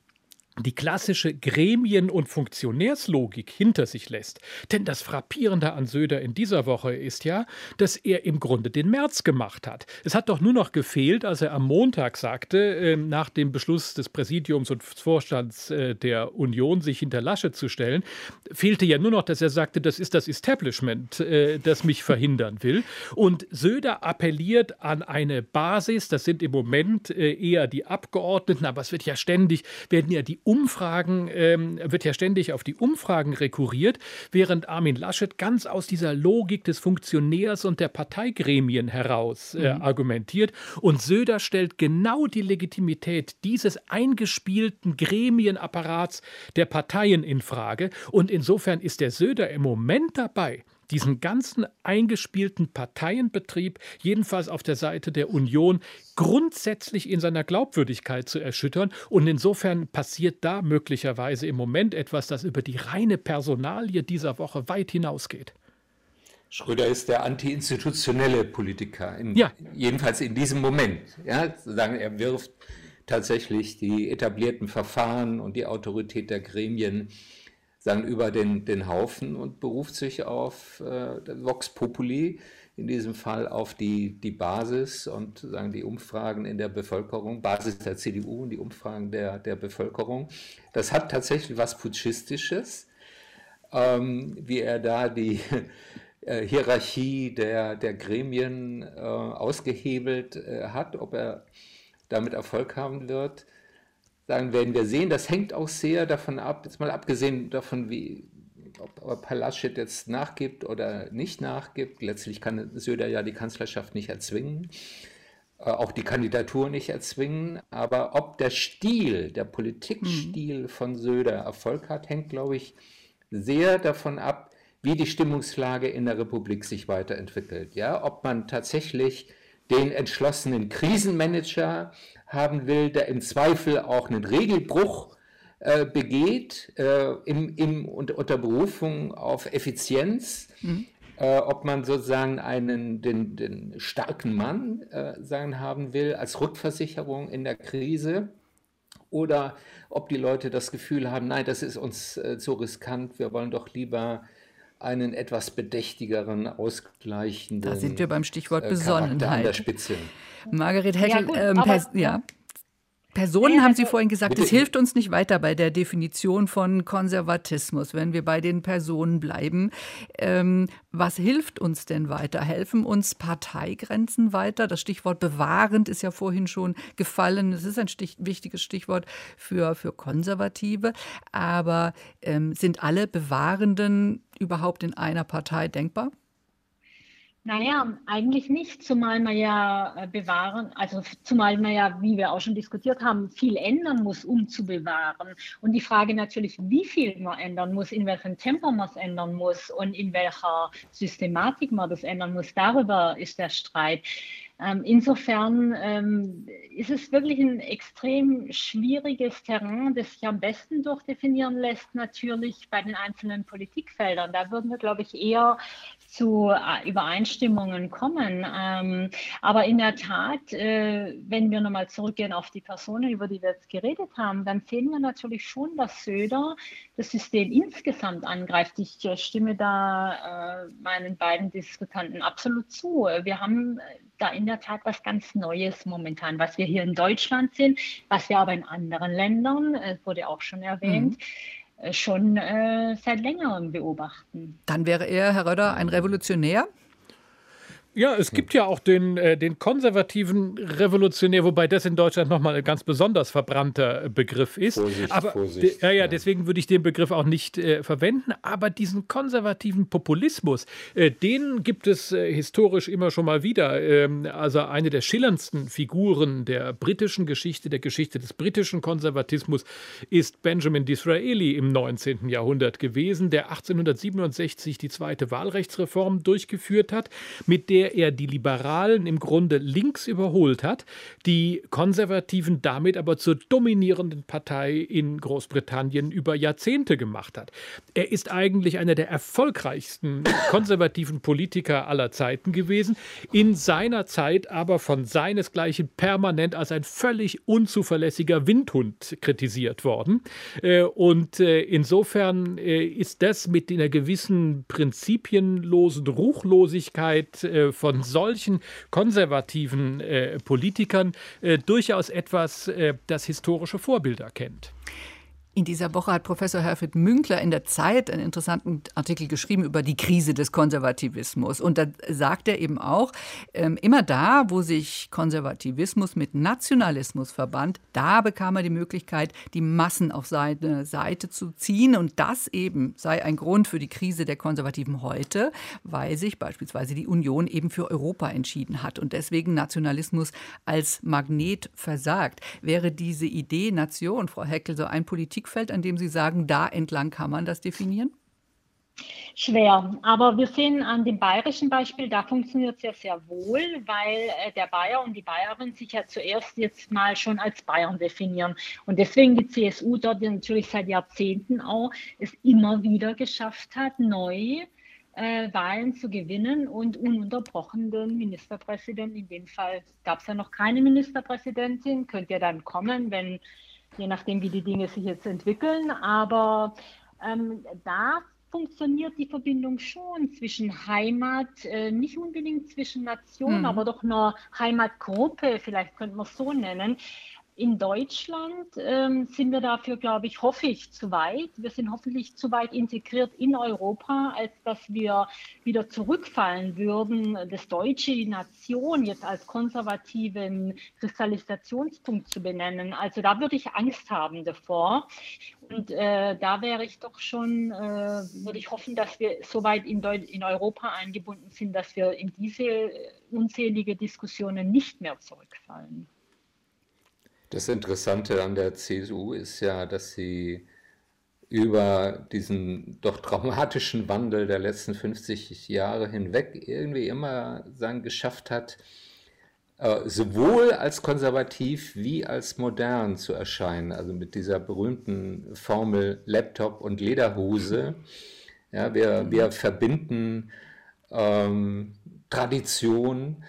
die klassische Gremien- und Funktionärslogik hinter sich lässt. Denn das Frappierende an Söder in dieser Woche ist ja, dass er im Grunde den März gemacht hat. Es hat doch nur noch gefehlt, als er am Montag sagte, äh, nach dem Beschluss des Präsidiums und Vorstands äh, der Union, sich hinter Lasche zu stellen, fehlte ja nur noch, dass er sagte, das ist das Establishment, äh, das mich verhindern will. Und Söder appelliert an eine Basis, das sind im Moment eher die Abgeordneten, aber es wird ja ständig, werden ja die Umfragen, ähm, wird ja ständig auf die Umfragen rekurriert, während Armin Laschet ganz aus dieser Logik des Funktionärs und der Parteigremien heraus äh, mhm. argumentiert. Und Söder stellt genau die Legitimität dieses eingespielten Gremienapparats der Parteien in Frage. Und insofern ist der Söder im Moment dabei, diesen ganzen eingespielten Parteienbetrieb, jedenfalls auf der Seite der Union, grundsätzlich in seiner Glaubwürdigkeit zu erschüttern. Und insofern passiert da möglicherweise im Moment etwas, das über die reine Personalie dieser Woche weit hinausgeht. Schröder ist der antiinstitutionelle Politiker, in, ja. jedenfalls in diesem Moment. Ja, sozusagen, er wirft tatsächlich die etablierten Verfahren und die Autorität der Gremien sagen, über den, den Haufen und beruft sich auf äh, Vox Populi, in diesem Fall auf die, die Basis und sagen die Umfragen in der Bevölkerung, Basis der CDU und die Umfragen der, der Bevölkerung. Das hat tatsächlich was Putschistisches, ähm, wie er da die äh, Hierarchie der, der Gremien äh, ausgehebelt äh, hat, ob er damit Erfolg haben wird sagen, werden wir sehen. Das hängt auch sehr davon ab, jetzt mal abgesehen davon, wie, ob, ob Herr Laschet jetzt nachgibt oder nicht nachgibt. Letztlich kann Söder ja die Kanzlerschaft nicht erzwingen, äh, auch die Kandidatur nicht erzwingen. Aber ob der Stil, der Politikstil mhm. von Söder Erfolg hat, hängt, glaube ich, sehr davon ab, wie die Stimmungslage in der Republik sich weiterentwickelt. Ja, ob man tatsächlich den entschlossenen Krisenmanager haben will, der im Zweifel auch einen Regelbruch äh, begeht, äh, im, im, unter, unter Berufung auf Effizienz, mhm. äh, ob man sozusagen einen, den, den starken Mann äh, sagen haben will als Rückversicherung in der Krise oder ob die Leute das Gefühl haben, nein, das ist uns äh, zu riskant, wir wollen doch lieber einen etwas bedächtigeren, ausgleichenden. Da sind wir beim Stichwort äh, Besonnenheit. An der Spitze. Margaret Heckel, ja, gut, ähm, aber, ja. Personen ja, haben Sie also vorhin gesagt, es hilft uns nicht weiter bei der Definition von Konservatismus, wenn wir bei den Personen bleiben. Ähm, was hilft uns denn weiter? Helfen uns Parteigrenzen weiter? Das Stichwort bewahrend ist ja vorhin schon gefallen. Es ist ein Stich, wichtiges Stichwort für, für Konservative. Aber ähm, sind alle Bewahrenden überhaupt in einer Partei denkbar? Naja, eigentlich nicht, zumal man ja äh, bewahren, also zumal man ja, wie wir auch schon diskutiert haben, viel ändern muss, um zu bewahren. Und die Frage natürlich, wie viel man ändern muss, in welchem Tempo man es ändern muss und in welcher Systematik man das ändern muss, darüber ist der Streit. Ähm, insofern ähm, ist es wirklich ein extrem schwieriges Terrain, das sich am besten durchdefinieren lässt, natürlich bei den einzelnen Politikfeldern. Da würden wir, glaube ich, eher zu äh, Übereinstimmungen kommen. Ähm, aber in der Tat, äh, wenn wir nochmal zurückgehen auf die Personen, über die wir jetzt geredet haben, dann sehen wir natürlich schon, dass Söder das System insgesamt angreift. Ich äh, stimme da meinen beiden Diskutanten absolut zu. Wir haben da in der Tat was ganz Neues momentan, was wir hier in Deutschland sind, was wir aber in anderen Ländern, es wurde auch schon erwähnt, mhm äh, schon äh, seit längerem beobachten. Dann wäre er, Herr Röder, ein Revolutionär? Ja, es gibt ja auch den, äh, den konservativen Revolutionär, wobei das in Deutschland nochmal ein ganz besonders verbrannter Begriff ist. Vorsicht, aber, Vorsicht. Ja, ja, deswegen würde ich den Begriff auch nicht äh, verwenden. Aber diesen konservativen Populismus, äh, den gibt es äh, historisch immer schon mal wieder. Ähm, also eine der schillerndsten Figuren der britischen Geschichte, der Geschichte des britischen Konservatismus, ist Benjamin Disraeli im 19. Jahrhundert gewesen, der 1867 die zweite Wahlrechtsreform durchgeführt hat, mit der er die Liberalen im Grunde links überholt hat, die Konservativen damit aber zur dominierenden Partei in Großbritannien über Jahrzehnte gemacht hat. Er ist eigentlich einer der erfolgreichsten konservativen Politiker aller Zeiten gewesen, in seiner Zeit aber von seinesgleichen permanent als ein völlig unzuverlässiger Windhund kritisiert worden. Äh, und äh, insofern äh, ist das mit einer gewissen prinzipienlosen Ruchlosigkeit von solchen konservativen äh, Politikern äh, durchaus etwas, äh, das historische Vorbilder kennt. In dieser Woche hat Professor Herfried Münkler in der Zeit einen interessanten Artikel geschrieben über die Krise des Konservativismus. Und da sagt er eben auch, ähm, immer da, wo sich Konservativismus mit Nationalismus verband, da bekam er die Möglichkeit, die Massen auf seine Seite zu ziehen. Und das eben sei ein Grund für die Krise der Konservativen heute, weil sich beispielsweise die Union eben für Europa entschieden hat und deswegen Nationalismus als Magnet versagt. Wäre diese Idee Nation, Frau Heckel, so ein Politik Blickfeld, an dem Sie sagen, da entlang kann man das definieren? Schwer, aber wir sehen an dem bayerischen Beispiel, da funktioniert es ja sehr wohl, weil äh, der Bayer und die Bayerin sich ja zuerst jetzt mal schon als Bayern definieren. Und deswegen die CSU dort natürlich seit Jahrzehnten auch es immer wieder geschafft hat, neu äh, Wahlen zu gewinnen und ununterbrochen den Ministerpräsidenten, in dem Fall gab es ja noch keine Ministerpräsidentin, könnte ja dann kommen, wenn je nachdem, wie die Dinge sich jetzt entwickeln. Aber ähm, da funktioniert die Verbindung schon zwischen Heimat, äh, nicht unbedingt zwischen Nationen, mhm. aber doch einer Heimatgruppe, vielleicht könnte man es so nennen, in Deutschland ähm, sind wir dafür, glaube ich, hoffe ich, zu weit. Wir sind hoffentlich zu weit integriert in Europa, als dass wir wieder zurückfallen würden, das Deutsche, Nation jetzt als konservativen Kristallisationspunkt zu benennen. Also da würde ich Angst haben davor. Und äh, da wäre ich doch schon, äh, würde ich hoffen, dass wir so weit in, in Europa eingebunden sind, dass wir in diese unzählige Diskussionen nicht mehr zurückfallen. Das Interessante an der CSU ist ja, dass sie über diesen doch traumatischen Wandel der letzten 50 Jahre hinweg irgendwie immer sagen, geschafft hat, äh, sowohl als konservativ wie als modern zu erscheinen. Also mit dieser berühmten Formel Laptop und Lederhose. Ja, wir, wir verbinden ähm, Tradition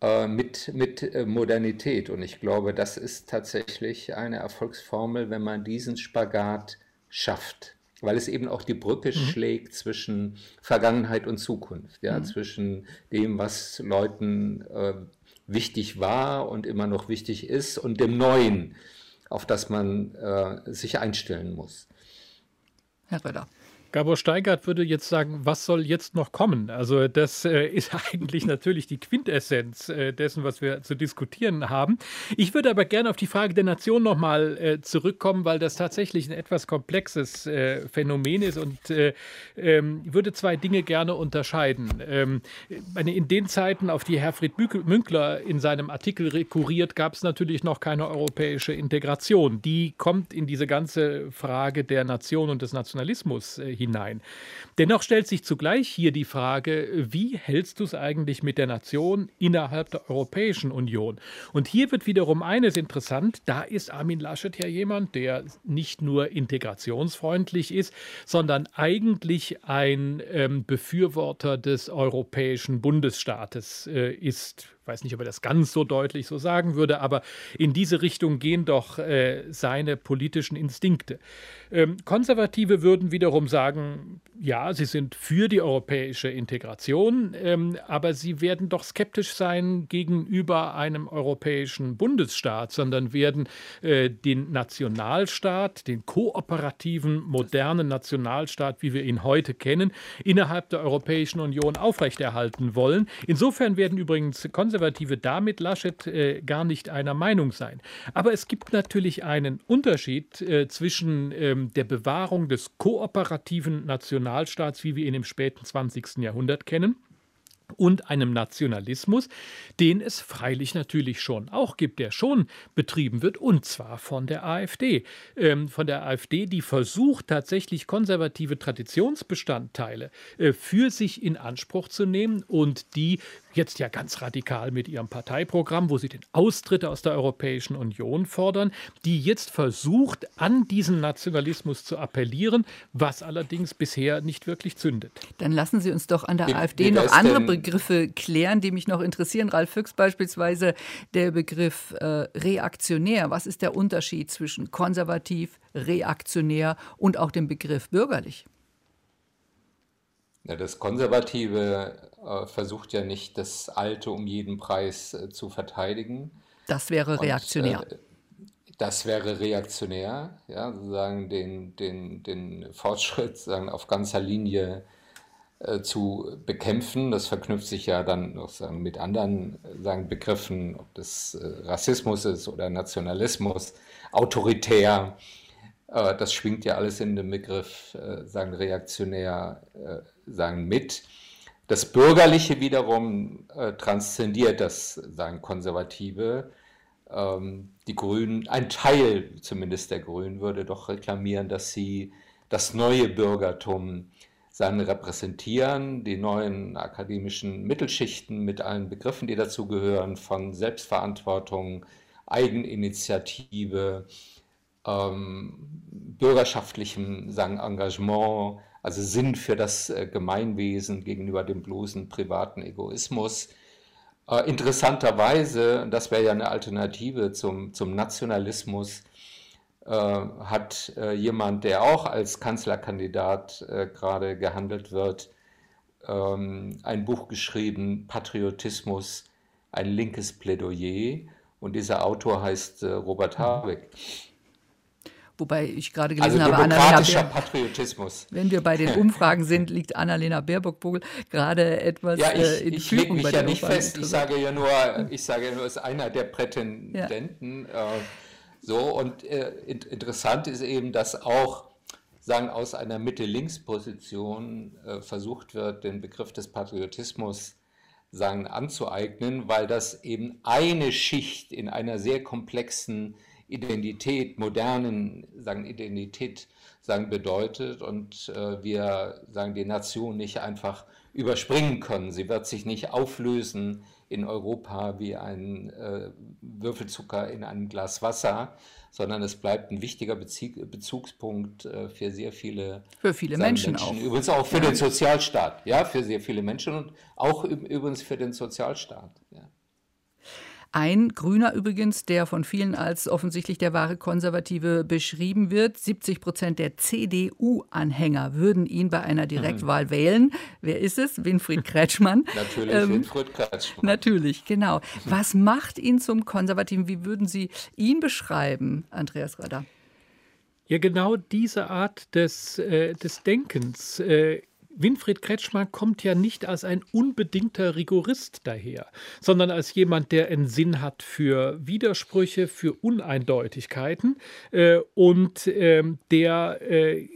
mit, mit äh, Modernität. Und ich glaube, das ist tatsächlich eine Erfolgsformel, wenn man diesen Spagat schafft. Weil es eben auch die Brücke mhm. schlägt zwischen Vergangenheit und Zukunft, ja, mhm. zwischen dem, was Leuten äh, wichtig war und immer noch wichtig ist, und dem Neuen, auf das man äh, sich einstellen muss. Herr Röder. Gabor Steigert würde jetzt sagen, was soll jetzt noch kommen? Also das äh, ist eigentlich natürlich die Quintessenz äh, dessen, was wir zu diskutieren haben. Ich würde aber gerne auf die Frage der Nation nochmal äh, zurückkommen, weil das tatsächlich ein etwas komplexes äh, Phänomen ist und äh, ähm, würde zwei Dinge gerne unterscheiden. Ähm, in den Zeiten, auf die Herfried Münkler in seinem Artikel rekurriert, gab es natürlich noch keine europäische Integration. Die kommt in diese ganze Frage der Nation und des Nationalismus äh, hinein. Dennoch stellt sich zugleich hier die Frage, wie hältst du es eigentlich mit der Nation innerhalb der Europäischen Union? Und hier wird wiederum eines interessant, da ist Armin Laschet ja jemand, der nicht nur integrationsfreundlich ist, sondern eigentlich ein ähm, Befürworter des europäischen Bundesstaates äh, ist weiß nicht, ob er das ganz so deutlich so sagen würde, aber in diese Richtung gehen doch äh, seine politischen Instinkte. Ähm, Konservative würden wiederum sagen, ja, sie sind für die europäische Integration, ähm, aber sie werden doch skeptisch sein gegenüber einem europäischen Bundesstaat, sondern werden äh, den Nationalstaat, den kooperativen, modernen Nationalstaat, wie wir ihn heute kennen, innerhalb der Europäischen Union aufrechterhalten wollen. Insofern werden übrigens Konservative damit Laschet äh, gar nicht einer Meinung sein. Aber es gibt natürlich einen Unterschied äh, zwischen ähm, der Bewahrung des kooperativen Nationalstaats Nationalstaats, wie wir ihn im späten 20. Jahrhundert kennen, und einem Nationalismus, den es freilich natürlich schon auch gibt, der schon betrieben wird, und zwar von der AfD. Ähm, von der AfD, die versucht tatsächlich konservative Traditionsbestandteile äh, für sich in Anspruch zu nehmen und die jetzt ja ganz radikal mit ihrem Parteiprogramm, wo sie den Austritt aus der Europäischen Union fordern, die jetzt versucht, an diesen Nationalismus zu appellieren, was allerdings bisher nicht wirklich zündet. Dann lassen Sie uns doch an der wie, AfD wie noch andere Begriffe klären, die mich noch interessieren. Ralf Füchs beispielsweise der Begriff äh, reaktionär. Was ist der Unterschied zwischen konservativ, reaktionär und auch dem Begriff bürgerlich? Ja, das Konservative äh, versucht ja nicht, das Alte um jeden Preis äh, zu verteidigen. Das wäre reaktionär. Und, äh, das wäre reaktionär, ja, sozusagen den, den, den Fortschritt sagen, auf ganzer Linie äh, zu bekämpfen. Das verknüpft sich ja dann noch sagen, mit anderen sagen, Begriffen, ob das äh, Rassismus ist oder Nationalismus, autoritär. Äh, das schwingt ja alles in dem Begriff sagen, reaktionär sagen, mit. Das Bürgerliche wiederum äh, transzendiert das, sagen Konservative. Ähm, die Grünen, ein Teil zumindest der Grünen würde doch reklamieren, dass sie das neue Bürgertum sagen, repräsentieren, die neuen akademischen Mittelschichten mit allen Begriffen, die dazugehören, von Selbstverantwortung, Eigeninitiative, ähm, bürgerschaftlichem sagen, Engagement, also Sinn für das äh, Gemeinwesen gegenüber dem bloßen privaten Egoismus. Äh, interessanterweise, das wäre ja eine Alternative zum, zum Nationalismus, äh, hat jemand, der auch als Kanzlerkandidat gerade gehandelt wird, ähm, ein Buch geschrieben, Patriotismus, ein linkes Plädoyer. Und dieser Autor heißt Robert Habeck. Wobei ich gerade gelesen also habe, Annalena Patriotismus. Wenn wir bei den Umfragen sind, liegt Annalena Baerbock-Vogel gerade etwas ja, ich, äh, in ich lege mich ja nicht Umfragen fest. Ich sage ja nur, ich sage ja nur, es ist einer der Prätendenten. Ja. Äh, so und äh, interessant ist eben, dass auch sagen aus einer Mitte-Links-Position äh, versucht wird, den Begriff des Patriotismus sagen anzueignen, weil das eben eine Schicht in einer sehr komplexen Identität, modernen sagen, Identität sagen, bedeutet und äh, wir sagen, die Nation nicht einfach überspringen können. Sie wird sich nicht auflösen in Europa wie ein äh, Würfelzucker in einem Glas Wasser, sondern es bleibt ein wichtiger Bezieh Bezugspunkt äh, für sehr viele, für viele Menschen, Menschen, auch. Übrigens auch für ja. den Sozialstaat, ja, für sehr viele Menschen und auch übrigens für den Sozialstaat. Ja. Ein Grüner übrigens, der von vielen als offensichtlich der wahre Konservative beschrieben wird. 70 Prozent der CDU-Anhänger würden ihn bei einer Direktwahl mhm. wählen. Wer ist es? Winfried Kretschmann. natürlich, ähm, Winfried Kretschmann. Natürlich, genau. Was macht ihn zum Konservativen? Wie würden Sie ihn beschreiben, Andreas Radder? Ja, genau diese Art des, äh, des Denkens äh, Winfried Kretschmann kommt ja nicht als ein unbedingter Rigorist daher, sondern als jemand, der einen Sinn hat für Widersprüche, für Uneindeutigkeiten äh, und äh, der äh,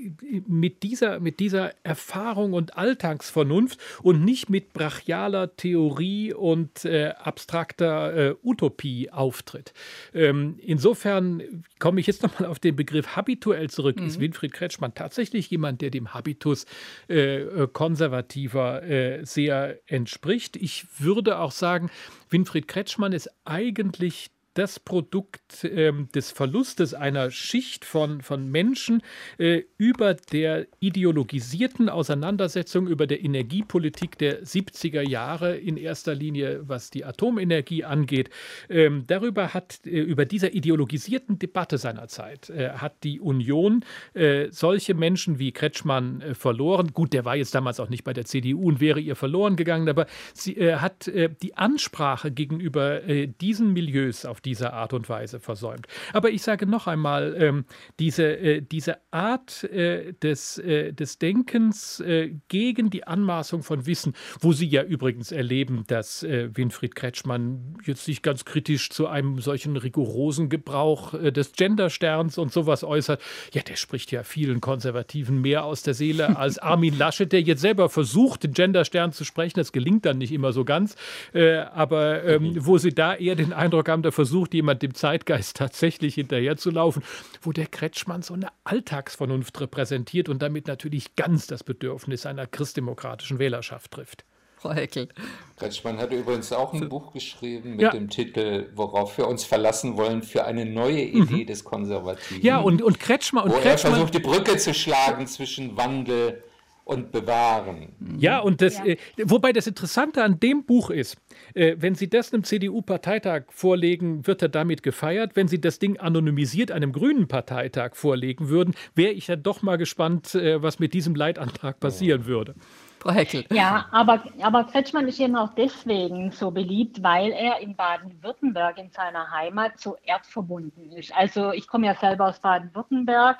mit, dieser, mit dieser Erfahrung und Alltagsvernunft und nicht mit brachialer Theorie und äh, abstrakter äh, Utopie auftritt. Ähm, insofern komme ich jetzt nochmal auf den Begriff habituell zurück. Mhm. Ist Winfried Kretschmann tatsächlich jemand, der dem Habitus äh, äh, konservativer äh, sehr entspricht. Ich würde auch sagen, Winfried Kretschmann ist eigentlich das Produkt ähm, des Verlustes einer Schicht von, von Menschen äh, über der ideologisierten Auseinandersetzung über der Energiepolitik der 70er Jahre, in erster Linie was die Atomenergie angeht. Ähm, darüber hat, äh, über dieser ideologisierten Debatte seiner Zeit, äh, hat die Union äh, solche Menschen wie Kretschmann äh, verloren. Gut, der war jetzt damals auch nicht bei der CDU und wäre ihr verloren gegangen, aber sie äh, hat die Ansprache gegenüber diesen Milieus auf dieser Art und Weise versäumt. Aber ich sage noch einmal, ähm, diese, äh, diese Art äh, des, äh, des Denkens äh, gegen die Anmaßung von Wissen, wo Sie ja übrigens erleben, dass äh, Winfried Kretschmann jetzt sich ganz kritisch zu einem solchen rigorosen Gebrauch äh, des Gendersterns und sowas äußert, ja, der spricht ja vielen Konservativen mehr aus der Seele als Armin Laschet, der jetzt selber versucht, den Genderstern zu sprechen. Das gelingt dann nicht immer so ganz. aber ähm, wo Sie da eher den Eindruck haben, der versucht, jemand dem Zeitgeist tatsächlich hinterherzulaufen, wo der Kretschmann so eine Alltagsvernunft repräsentiert und damit natürlich ganz das Bedürfnis einer christdemokratischen Wählerschaft trifft. Frau Heckel. Kretschmann hat übrigens auch ein Buch geschrieben mit ja. dem Titel Worauf wir uns verlassen wollen für eine neue. Idee mhm. des Konservativen. Ja, und, und Kretschmann. Und wo Kretschmann, er versucht, die Brücke zu schlagen zwischen Wandel und bewahren. Ja, und das, ja. Äh, wobei das Interessante an dem Buch ist, äh, wenn Sie das einem CDU-Parteitag vorlegen, wird er damit gefeiert. Wenn Sie das Ding anonymisiert einem grünen Parteitag vorlegen würden, wäre ich ja doch mal gespannt, äh, was mit diesem Leitantrag passieren ja. würde. Frau Heckel. Ja, aber, aber Kretschmann ist eben auch deswegen so beliebt, weil er in Baden-Württemberg in seiner Heimat so erdverbunden ist. Also ich komme ja selber aus Baden-Württemberg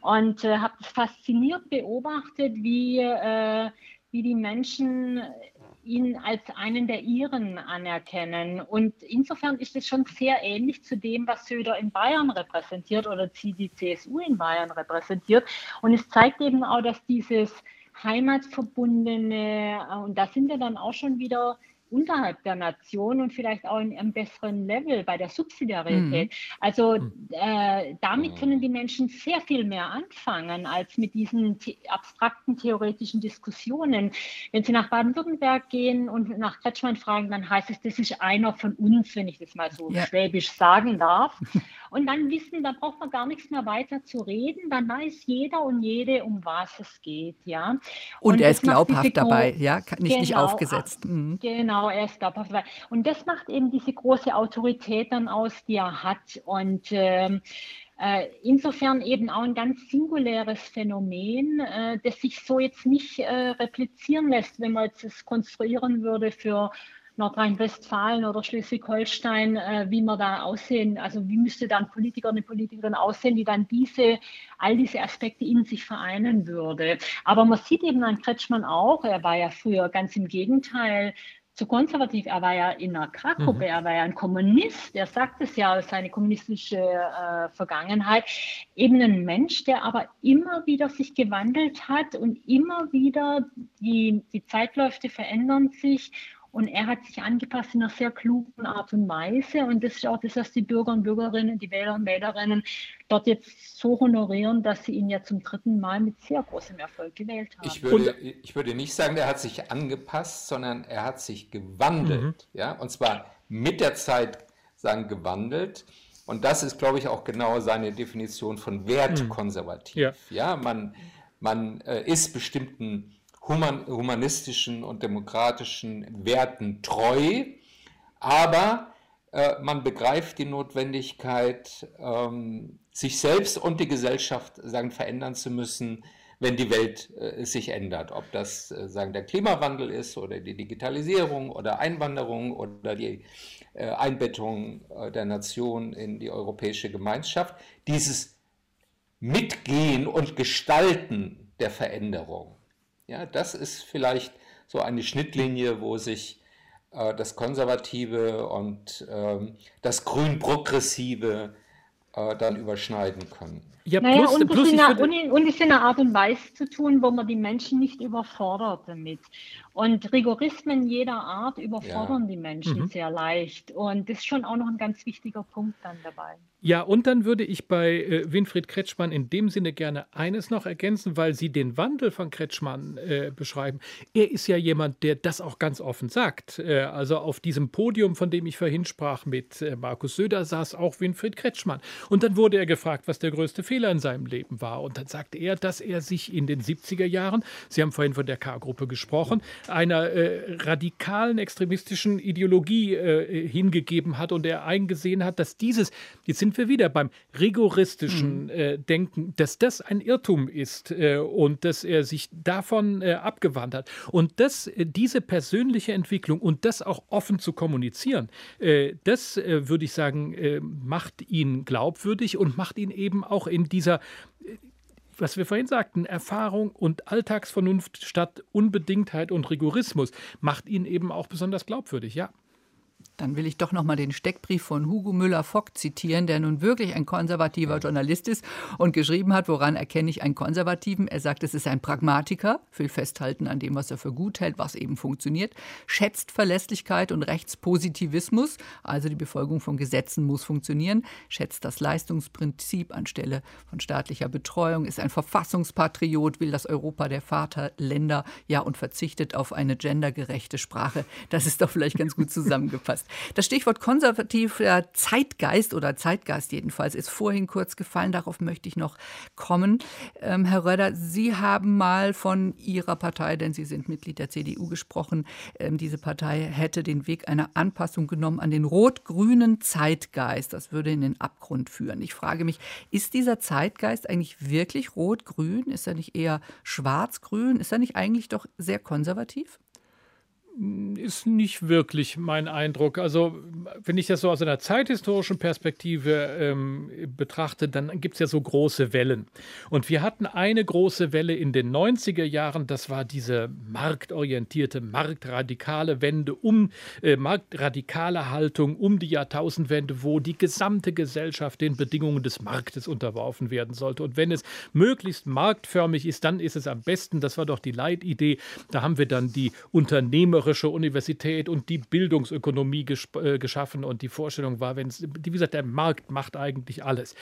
und äh, habe fasziniert beobachtet, wie, äh, wie die Menschen ihn als einen der ihren anerkennen. Und insofern ist es schon sehr ähnlich zu dem, was Söder in Bayern repräsentiert oder die CSU in Bayern repräsentiert. Und es zeigt eben auch, dass dieses heimatverbundene, äh, und da sind wir dann auch schon wieder unterhalb der Nation und vielleicht auch in einem besseren Level bei der Subsidiarität. Mhm. Also mhm. äh, damit können die Menschen sehr viel mehr anfangen als mit diesen the abstrakten theoretischen Diskussionen. Wenn Sie nach Baden-Württemberg gehen und nach Kretschmann fragen, dann heißt es, das ist einer von uns, wenn ich das mal so ja. schwäbisch sagen darf. Und dann wissen, da braucht man gar nichts mehr weiter zu reden. Dann weiß jeder und jede, um was es geht, ja. Und, und er ist glaubhaft dabei, ja, nicht, genau, nicht aufgesetzt. Mhm. Genau, er ist glaubhaft dabei. Und das macht eben diese große Autorität dann aus, die er hat. Und ähm, äh, Insofern eben auch ein ganz singuläres Phänomen, äh, das sich so jetzt nicht äh, replizieren lässt, wenn man jetzt es konstruieren würde für Nordrhein-Westfalen oder Schleswig-Holstein, äh, wie man da aussehen, also wie müsste dann Politiker, eine Politikerin aussehen, die dann diese, all diese Aspekte in sich vereinen würde. Aber man sieht eben an Kretschmann auch, er war ja früher ganz im Gegenteil zu konservativ. Er war ja in einer K-Gruppe, mhm. er war ja ein Kommunist, er sagt es ja, seine kommunistische äh, Vergangenheit. Eben ein Mensch, der aber immer wieder sich gewandelt hat und immer wieder die, die Zeitläufe verändern sich und er hat sich angepasst in einer sehr klugen Art und Weise. Und das ist auch das, was die Bürger und Bürgerinnen, die Wähler und Wählerinnen dort jetzt so honorieren, dass sie ihn ja zum dritten Mal mit sehr großem Erfolg gewählt haben. Ich würde, ich würde nicht sagen, er hat sich angepasst, sondern er hat sich gewandelt. Mhm. Ja? Und zwar mit der Zeit sagen gewandelt. Und das ist, glaube ich, auch genau seine Definition von wertkonservativ. Mhm. Ja. ja, man, man äh, ist bestimmten human, humanistischen und demokratischen Werten treu, aber äh, man begreift die Notwendigkeit, ähm, sich selbst und die Gesellschaft sagen, verändern zu müssen, wenn die Welt äh, sich ändert. Ob das äh, sagen, der Klimawandel ist oder die Digitalisierung oder Einwanderung oder die äh, Einbettung äh, der Nation in die europäische Gemeinschaft. Dieses Mitgehen und Gestalten der Veränderung. Ja, das ist vielleicht so eine Schnittlinie, wo sich äh, das Konservative und ähm, das Grün-Progressive äh, dann überschneiden können. Ja, naja, plus, und, plus das eine, und, und ist in einer Art und Weise zu tun, wo man die Menschen nicht überfordert damit. Und Rigorismen jeder Art überfordern ja. die Menschen mhm. sehr leicht. Und das ist schon auch noch ein ganz wichtiger Punkt dann dabei. Ja, und dann würde ich bei äh, Winfried Kretschmann in dem Sinne gerne eines noch ergänzen, weil Sie den Wandel von Kretschmann äh, beschreiben. Er ist ja jemand, der das auch ganz offen sagt. Äh, also auf diesem Podium, von dem ich vorhin sprach mit äh, Markus Söder, saß auch Winfried Kretschmann. Und dann wurde er gefragt, was der größte Fehler in seinem Leben war. Und dann sagte er, dass er sich in den 70er Jahren, Sie haben vorhin von der K-Gruppe gesprochen, einer äh, radikalen extremistischen Ideologie äh, hingegeben hat und er eingesehen hat, dass dieses, jetzt sind wir wieder beim rigoristischen mhm. äh, Denken, dass das ein Irrtum ist äh, und dass er sich davon äh, abgewandt hat. Und dass äh, diese persönliche Entwicklung und das auch offen zu kommunizieren, das würde ich sagen, macht ihn glaubwürdig und macht ihn eben auch in dieser was wir vorhin sagten, Erfahrung und Alltagsvernunft statt Unbedingtheit und Rigorismus macht ihn eben auch besonders glaubwürdig, ja. Dann will ich doch noch mal den Steckbrief von Hugo Müller-Fock zitieren, der nun wirklich ein konservativer Journalist ist und geschrieben hat, woran erkenne ich einen Konservativen? Er sagt, es ist ein Pragmatiker, will festhalten an dem, was er für gut hält, was eben funktioniert, schätzt Verlässlichkeit und Rechtspositivismus, also die Befolgung von Gesetzen muss funktionieren, schätzt das Leistungsprinzip anstelle von staatlicher Betreuung, ist ein Verfassungspatriot, will das Europa der Vaterländer, ja, und verzichtet auf eine gendergerechte Sprache. Das ist doch vielleicht ganz gut zusammengefasst. Das Stichwort konservativer Zeitgeist oder Zeitgeist jedenfalls ist vorhin kurz gefallen. Darauf möchte ich noch kommen. Ähm, Herr Röder, Sie haben mal von Ihrer Partei, denn Sie sind Mitglied der CDU, gesprochen. Ähm, diese Partei hätte den Weg einer Anpassung genommen an den rot-grünen Zeitgeist. Das würde in den Abgrund führen. Ich frage mich, ist dieser Zeitgeist eigentlich wirklich rot-grün? Ist er nicht eher schwarz-grün? Ist er nicht eigentlich doch sehr konservativ? Ist nicht wirklich mein Eindruck. Also, wenn ich das so aus einer zeithistorischen Perspektive ähm, betrachte, dann gibt es ja so große Wellen. Und wir hatten eine große Welle in den 90er Jahren, das war diese marktorientierte, marktradikale Wende, um äh, marktradikale Haltung um die Jahrtausendwende, wo die gesamte Gesellschaft den Bedingungen des Marktes unterworfen werden sollte. Und wenn es möglichst marktförmig ist, dann ist es am besten. Das war doch die Leitidee. Da haben wir dann die Unternehmer unternehmerische Universität und die Bildungsökonomie äh, geschaffen und die Vorstellung war, wenn es, wie gesagt, der Markt macht eigentlich alles.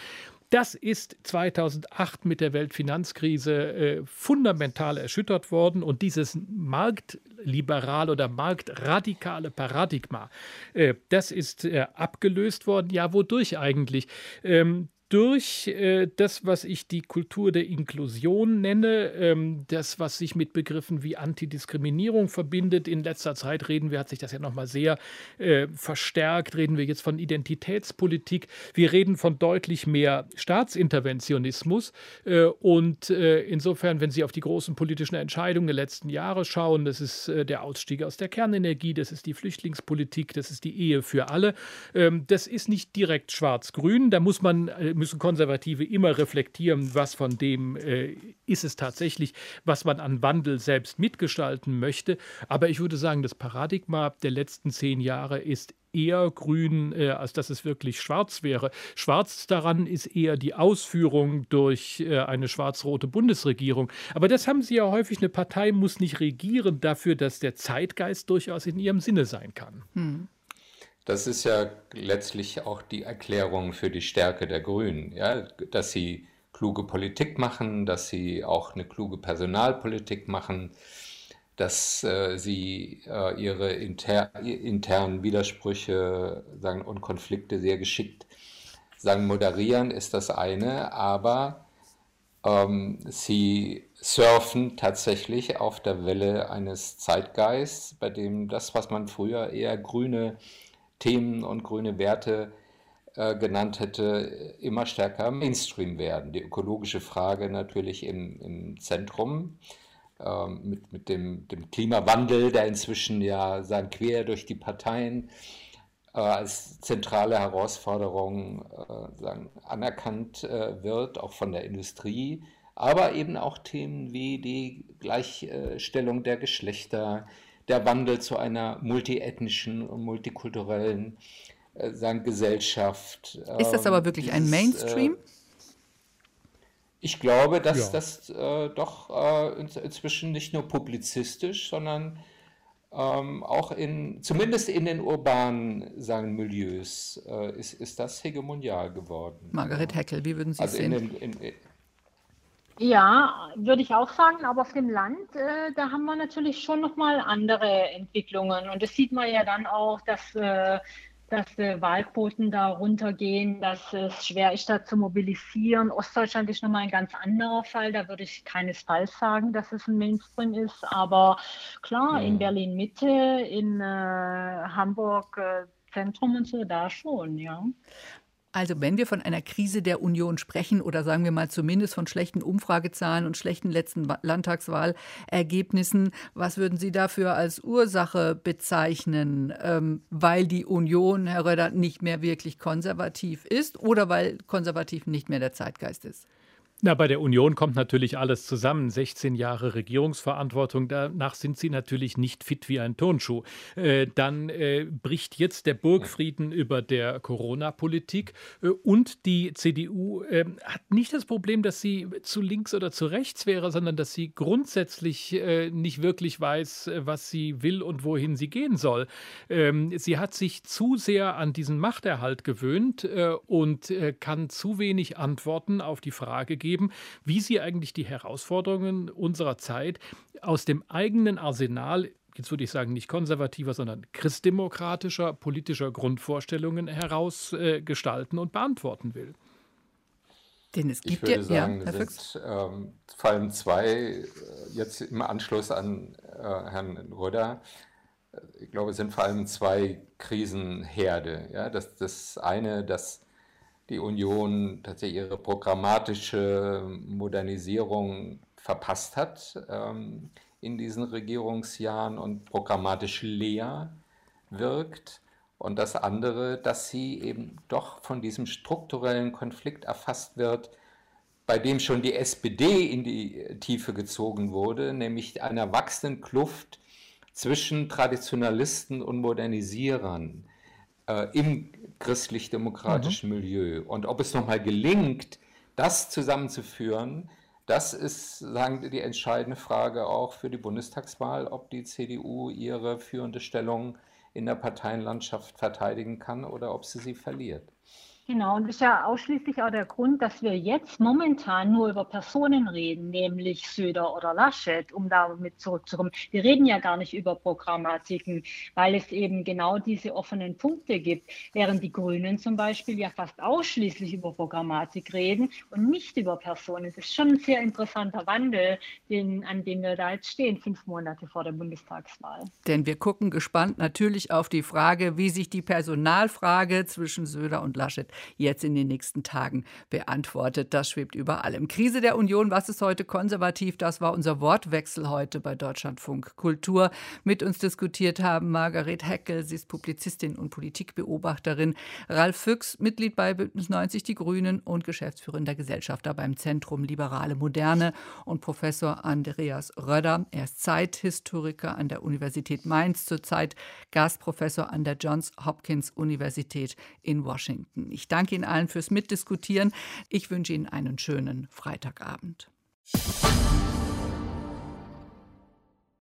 Das ist 2008 mit der Weltfinanzkrise äh, fundamental erschüttert worden und dieses marktliberale oder marktradikale Paradigma, äh, das ist äh, abgelöst worden. Ja, wodurch eigentlich? Ähm, durch äh, das, was ich die Kultur der Inklusion nenne, ähm, das, was sich mit Begriffen wie Antidiskriminierung verbindet. In letzter Zeit reden wir, hat sich das ja nochmal sehr äh, verstärkt, reden wir jetzt von Identitätspolitik. Wir reden von deutlich mehr Staatsinterventionismus. Äh, und äh, insofern, wenn Sie auf die großen politischen Entscheidungen der letzten Jahre schauen, das ist äh, der Ausstieg aus der Kernenergie, das ist die Flüchtlingspolitik, das ist die Ehe für alle. Ähm, das ist nicht direkt schwarz-grün. Da muss man äh, müssen Konservative immer reflektieren, was von dem äh, ist es tatsächlich, was man an Wandel selbst mitgestalten möchte. Aber ich würde sagen, das Paradigma der letzten zehn Jahre ist eher grün, äh, als dass es wirklich schwarz wäre. Schwarz daran ist eher die Ausführung durch äh, eine schwarz-rote Bundesregierung. Aber das haben Sie ja häufig. Eine Partei muss nicht regieren dafür, dass der Zeitgeist durchaus in ihrem Sinne sein kann. Hm. Das ist ja letztlich auch die Erklärung für die Stärke der Grünen, ja, dass sie kluge Politik machen, dass sie auch eine kluge Personalpolitik machen, dass äh, sie äh, ihre inter internen Widersprüche sagen, und Konflikte sehr geschickt sagen, moderieren, ist das eine, aber ähm, sie surfen tatsächlich auf der Welle eines Zeitgeists, bei dem das, was man früher eher grüne Themen und grüne Werte äh, genannt hätte, immer stärker Mainstream werden. Die ökologische Frage natürlich im, im Zentrum. Ähm, mit, mit dem, dem Klimawandel, der inzwischen ja sagen, quer durch die Parteien äh, als zentrale Herausforderung äh, sagen, anerkannt äh, wird, auch von der Industrie, aber eben auch Themen wie die Gleichstellung der Geschlechter, der Wandel zu einer multiethnischen und multikulturellen äh, sagen, Gesellschaft. Ist das aber ähm, wirklich dieses, ein Mainstream? Äh, ich glaube, dass ja. das äh, doch äh, inzwischen nicht nur publizistisch, sondern ähm, auch in, zumindest in den urbanen sagen, Milieus, äh, ist, ist das hegemonial geworden. Margaret Heckel, wie würden Sie also sehen? In den, in, ja, würde ich auch sagen, aber auf dem Land, äh, da haben wir natürlich schon nochmal andere Entwicklungen. Und das sieht man ja dann auch, dass äh, dass äh, Wahlquoten da runtergehen, dass es schwer ist, da zu mobilisieren. Ostdeutschland ist nochmal ein ganz anderer Fall. Da würde ich keinesfalls sagen, dass es ein Mainstream ist. Aber klar, ja. in Berlin Mitte, in äh, Hamburg äh, Zentrum und so, da schon, ja. Also wenn wir von einer Krise der Union sprechen oder sagen wir mal zumindest von schlechten Umfragezahlen und schlechten letzten Landtagswahlergebnissen, was würden Sie dafür als Ursache bezeichnen? Ähm, weil die Union, Herr Röder, nicht mehr wirklich konservativ ist oder weil konservativ nicht mehr der Zeitgeist ist? Na, bei der Union kommt natürlich alles zusammen. 16 Jahre Regierungsverantwortung, danach sind sie natürlich nicht fit wie ein Turnschuh. Äh, dann äh, bricht jetzt der Burgfrieden über der Corona-Politik äh, und die CDU äh, hat nicht das Problem, dass sie zu links oder zu rechts wäre, sondern dass sie grundsätzlich äh, nicht wirklich weiß, äh, was sie will und wohin sie gehen soll. Ähm, sie hat sich zu sehr an diesen Machterhalt gewöhnt und kann zu wenig Antworten auf die Frage geben, geben, wie sie eigentlich die Herausforderungen unserer Zeit aus dem eigenen Arsenal jetzt würde ich sagen, nicht konservativer, sondern christdemokratischer politischer Grundvorstellungen heraus äh, gestalten und beantworten will. Den es gibt ich würde ja, sagen, ja, sind, ähm, vor allem zwei, äh, jetzt im Anschluss an äh, Herrn Röder, äh, ich glaube, es sind vor allem zwei Krisenherde. Ja? Das, das eine, das die Union tatsächlich ihre programmatische Modernisierung verpasst hat ähm, in diesen Regierungsjahren und programmatisch leer wirkt. Und das andere, dass sie eben doch von diesem strukturellen Konflikt erfasst wird, bei dem schon die SPD in die Tiefe gezogen wurde, nämlich einer wachsenden Kluft zwischen Traditionalisten und Modernisierern äh, im christlich-demokratischen mhm. Milieu. Und ob es nochmal gelingt, das zusammenzuführen, das ist sagen, die entscheidende Frage auch für die Bundestagswahl, ob die CDU ihre führende Stellung in der Parteienlandschaft verteidigen kann oder ob sie sie verliert. Genau, und das ist ja ausschließlich auch der Grund, dass wir jetzt momentan nur über Personen reden, nämlich Söder oder Laschet, um damit zurückzukommen. Wir reden ja gar nicht über Programmatiken, weil es eben genau diese offenen Punkte gibt, während die Grünen zum Beispiel ja fast ausschließlich über Programmatik reden und nicht über Personen. Es ist schon ein sehr interessanter Wandel, den, an dem wir da jetzt stehen, fünf Monate vor der Bundestagswahl. Denn wir gucken gespannt natürlich auf die Frage, wie sich die Personalfrage zwischen Söder und Laschet jetzt in den nächsten Tagen beantwortet. Das schwebt über allem. Krise der Union, was ist heute konservativ? Das war unser Wortwechsel heute bei Deutschlandfunk Kultur. Mit uns diskutiert haben Margaret Heckel, sie ist Publizistin und Politikbeobachterin, Ralf Füchs, Mitglied bei Bündnis 90 Die Grünen und geschäftsführender Gesellschafter beim Zentrum Liberale Moderne und Professor Andreas Röder. Er ist Zeithistoriker an der Universität Mainz, zurzeit Gastprofessor an der Johns Hopkins Universität in Washington. Ich danke Ihnen allen fürs Mitdiskutieren. Ich wünsche Ihnen einen schönen Freitagabend.